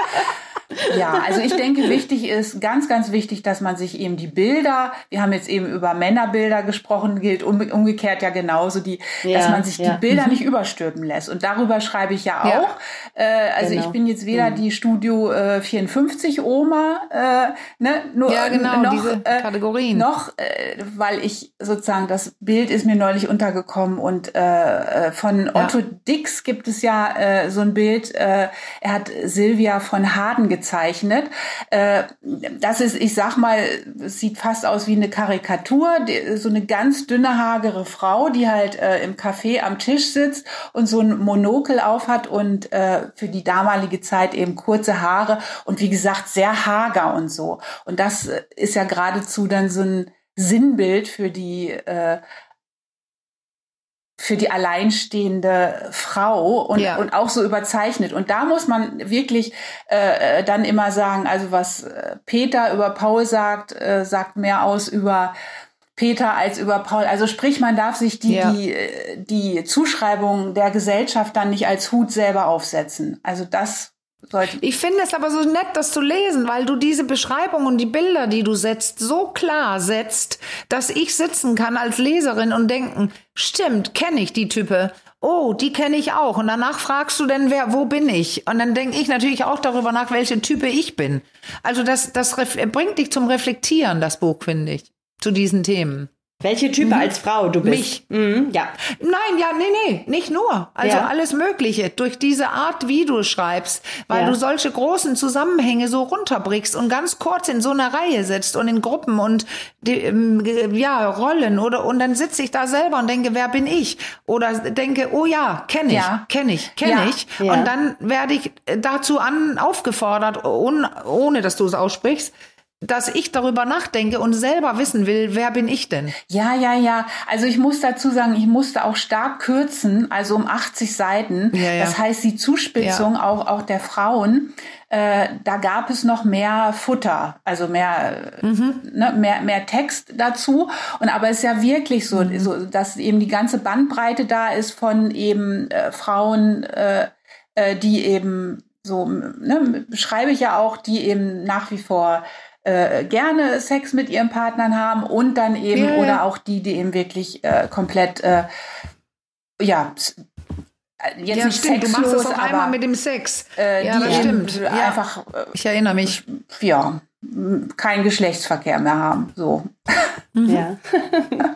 Ja, also ich denke, wichtig ist, ganz, ganz wichtig, dass man sich eben die Bilder, wir haben jetzt eben über Männerbilder gesprochen, gilt umgekehrt ja genauso, die, ja, dass man sich ja. die Bilder mhm. nicht überstülpen lässt. Und darüber schreibe ich ja auch. Äh, also genau. ich bin jetzt weder mhm. die Studio äh, 54 Oma, äh, ne, nur ja, genau, noch, diese äh, Kategorien. noch, äh, weil ich sozusagen das Bild ist mir neulich untergekommen und äh, äh von Otto Dix gibt es ja äh, so ein Bild. Äh, er hat Silvia von Harden gezeichnet. Äh, das ist, ich sag mal, sieht fast aus wie eine Karikatur. So eine ganz dünne, hagere Frau, die halt äh, im Café am Tisch sitzt und so ein Monokel aufhat und äh, für die damalige Zeit eben kurze Haare und wie gesagt sehr hager und so. Und das ist ja geradezu dann so ein Sinnbild für die äh, für die alleinstehende Frau und, ja. und auch so überzeichnet. Und da muss man wirklich äh, dann immer sagen, also was äh, Peter über Paul sagt, äh, sagt mehr aus über Peter als über Paul. Also sprich, man darf sich die, ja. die, äh, die Zuschreibung der Gesellschaft dann nicht als Hut selber aufsetzen. Also das sollte. Ich finde es aber so nett, das zu lesen, weil du diese Beschreibung und die Bilder, die du setzt, so klar setzt, dass ich sitzen kann als Leserin und denken, stimmt, kenne ich die Type. Oh, die kenne ich auch. Und danach fragst du denn, wer, wo bin ich? Und dann denke ich natürlich auch darüber nach, welche Type ich bin. Also das, das bringt dich zum Reflektieren, das Buch, finde ich, zu diesen Themen. Welche Type mhm. als Frau du bist? Mich. Mhm, ja. Nein, ja, nee, nee, nicht nur. Also Ja. alles Mögliche. Durch diese Art, wie du schreibst, weil Ja. du solche großen Zusammenhänge so runterbrichst und ganz kurz in so einer Reihe sitzt und in Gruppen und die, ähm, ja, Rollen oder und dann sitze ich da selber und denke, wer bin ich? Oder denke, oh ja, kenne ich, Ja. kenne ich, kenne Ja. ich. Und dann werde ich dazu an, aufgefordert, un, ohne dass du es aussprichst, dass ich darüber nachdenke und selber wissen will, wer bin ich denn? Ja, ja, ja. Also ich muss dazu sagen, ich musste auch stark kürzen, also um 80 Seiten. Ja, ja. Das heißt, die Zuspitzung auch, auch der Frauen, äh, da gab es noch mehr Futter, also mehr, Mhm. ne, mehr, mehr Text dazu. Und aber es ist ja wirklich so, Mhm. so dass eben die ganze Bandbreite da ist von eben äh, Frauen, äh, äh, die eben so, ne, beschreibe ich ja auch, die eben nach wie vor äh, gerne Sex mit ihren Partnern haben und dann eben Ja, ja. oder auch die, die eben wirklich äh, komplett äh, ja äh, jetzt ja, nicht stimmt. Du sexlos, machst das auch aber einmal mit dem Sex. äh, ja, die das stimmt. Ja. einfach äh, Ich erinnere mich. ja m- keinen Geschlechtsverkehr mehr haben. So. Ja.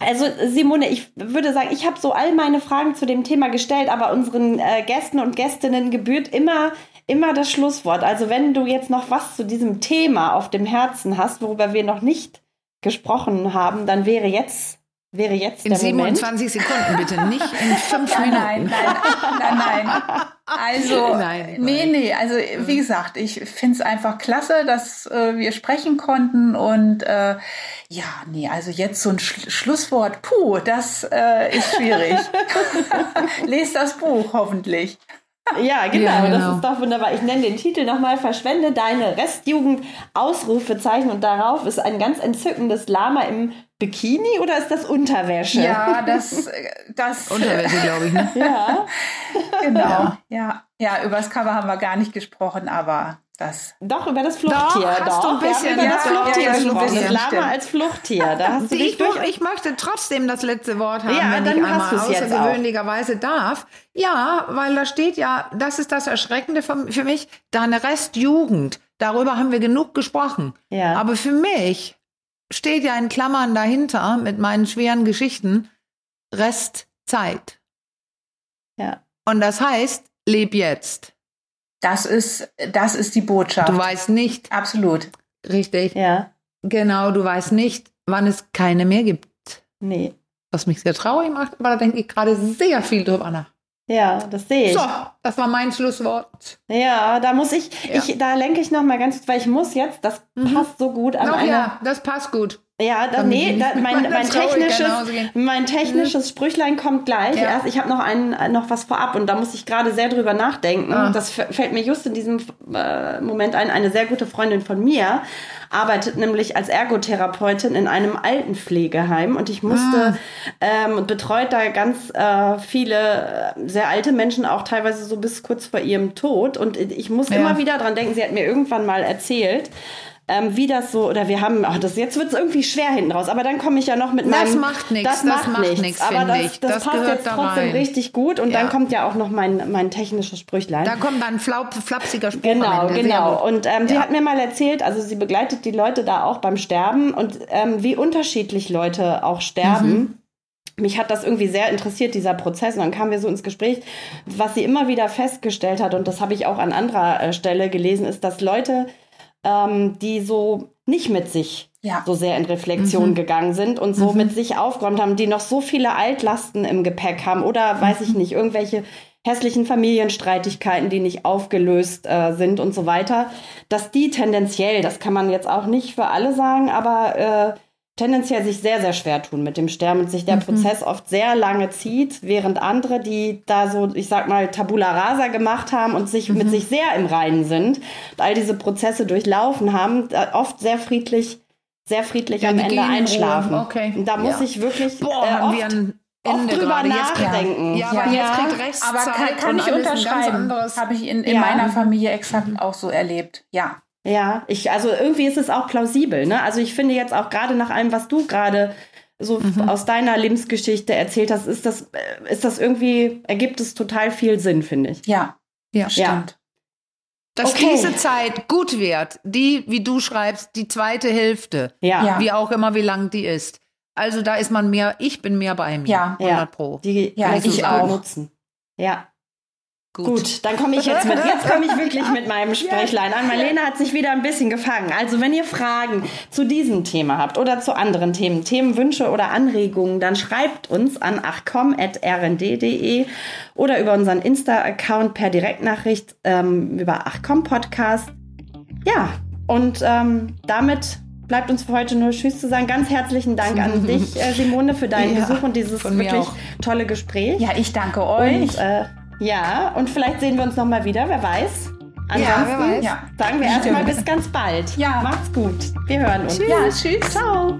Also Simone, ich würde sagen, ich habe so all meine Fragen zu dem Thema gestellt, aber unseren äh, Gästen und Gästinnen gebührt immer immer das Schlusswort. Also wenn du jetzt noch was zu diesem Thema auf dem Herzen hast, worüber wir noch nicht gesprochen haben, dann wäre jetzt wäre jetzt In der Moment. 27 Sekunden bitte, nicht in fünf Nein, Minuten. nein, nein, nein, nein. Also, Nein, nee, nee, also wie gesagt, ich finde es einfach klasse, dass äh, wir sprechen konnten und äh, ja, nee, also jetzt so ein Sch Schlusswort, puh, das äh, ist schwierig. Lest das Buch hoffentlich. Ja, genau, Ja, genau. das ist doch wunderbar. Ich nenne den Titel nochmal, Verschwende deine Restjugend, Ausrufezeichen und darauf ist ein ganz entzückendes Lama im Bikini oder ist das Unterwäsche? Ja, das, das, Unterwäsche, glaube ich, ne? Ja, genau, ja, ja, über das Cover haben wir gar nicht gesprochen, aber das. doch, über das Fluchttier. Doch, hast du ein bisschen, über ja, das ja, Fluchttier ja, gesprochen. bisschen, Das Lama stimmt. als Fluchttier. Da hast du Ich, durch... ich möchte trotzdem das letzte Wort haben, Ja, wenn dann ich hast einmal jetzt auch. außergewöhnlicherweise darf. Ja, weil da steht ja, das ist das Erschreckende für, für mich, deine Restjugend. Darüber haben wir genug gesprochen. Ja. Aber für mich steht ja in Klammern dahinter mit meinen schweren Geschichten Restzeit. Ja. Und das heißt, leb jetzt. Das ist, das ist die Botschaft. Du weißt nicht, Absolut. richtig, Ja, genau, du weißt nicht, wann es keine mehr gibt. nee. Was mich sehr traurig macht, aber da denke ich gerade sehr viel drüber nach. Ja, das sehe ich. So, das war mein Schlusswort. Ja, da muss ich, Ja. ich, da lenke ich noch mal ganz, weil ich muss jetzt, das Mhm. passt so gut an Ach eine, ja, das passt gut. Ja, da, nee, da, mein, mein, technisches, mein technisches Sprüchlein kommt gleich. Ja. Erst, ich habe noch einen, äh, noch was vorab und da muss ich gerade sehr drüber nachdenken. Ah. Das fällt mir just in diesem äh, Moment ein. Eine sehr gute Freundin von mir arbeitet nämlich als Ergotherapeutin in einem Altenpflegeheim und ich musste ähm, und betreut da ganz äh, viele äh, sehr alte Menschen, auch teilweise so bis kurz vor ihrem Tod. Und ich muss Ja. immer wieder dran denken, sie hat mir irgendwann mal erzählt, ähm, wie das so, oder wir haben, ach, das, jetzt wird es irgendwie schwer hinten raus, aber dann komme ich ja noch mit Das meinem... macht nix, Das das macht, nichts, aber das, ich. das, Das passt gehört jetzt da trotzdem richtig gut und Ja. dann kommt ja auch noch mein, mein technisches Sprüchlein. Da kommt dann ein flaup, flapsiger Spruch. Genau, genau. Und ähm, die Ja. hat mir mal erzählt, also sie begleitet die Leute da auch beim Sterben und ähm, wie unterschiedlich Leute auch sterben. Mhm. Mich hat das irgendwie sehr interessiert, dieser Prozess. Und dann kamen wir so ins Gespräch. Was sie immer wieder festgestellt hat, und das habe ich auch an anderer äh, Stelle gelesen, ist, dass Leute, ähm, die so nicht mit sich Ja. so sehr in Reflexion Mhm. gegangen sind und so mit sich aufgeräumt haben, die noch so viele Altlasten im Gepäck haben oder weiß Mhm. ich nicht, irgendwelche hässlichen Familienstreitigkeiten, die nicht aufgelöst äh, sind und so weiter, dass die tendenziell, das kann man jetzt auch nicht für alle sagen, aber äh, tendenziell sich sehr, sehr schwer tun mit dem Sterben und sich der Prozess oft sehr lange zieht, während andere, die da so, ich sag mal, Tabula Rasa gemacht haben und sich mit sich sehr im Reinen sind und all diese Prozesse durchlaufen haben, oft sehr friedlich, sehr friedlich Ja, am Ende einschlafen. Okay. Und da muss Ja. ich wirklich Boah, äh, oft, wir oft drüber. Jetzt nachdenken. Ja, aber Ja. jetzt kriegt Restzeit Aber kann, kann ich unterschreiben. Habe ich in, in Ja. meiner Familie exakt auch so erlebt. Ja. Ja, ich, also irgendwie ist es auch plausibel, ne? Also ich finde jetzt auch gerade nach allem, was du gerade so Mhm. aus deiner Lebensgeschichte erzählt hast, ist das, ist das irgendwie, ergibt es total viel Sinn, finde ich. Ja. Ja. Stimmt. Dass Okay. diese Zeit gut wird, die, wie du schreibst, die zweite Hälfte, Ja. Ja. wie auch immer, wie lang die ist. Also da ist man mehr, ich bin mehr bei mir. Ja. 100 Ja. Pro. Die Ja, ich auch. nutzen. Ja. Gut, dann komme ich jetzt mit. Jetzt komme ich wirklich mit meinem Sprechlein an. Marlene hat sich wieder ein bisschen gefangen. Also, wenn ihr Fragen zu diesem Thema habt oder zu anderen Themen, Themenwünsche oder Anregungen, dann schreibt uns an achcom.rnd.de oder über unseren Insta-Account per Direktnachricht ähm, über Achcom Podcast. Ja, und ähm, damit bleibt uns für heute nur Tschüss zu sagen. Ganz herzlichen Dank an dich, äh, Simone, für deinen Ja, Besuch und dieses wirklich auch. tolle Gespräch. Ja, ich danke euch. Und äh, ja, und vielleicht sehen wir uns noch mal wieder, wer weiß. Ansonsten wer weiß. Ja. sagen wir erstmal bis ganz bald. Ja. Macht's gut. Wir hören uns. ja, tschüss. Ciao.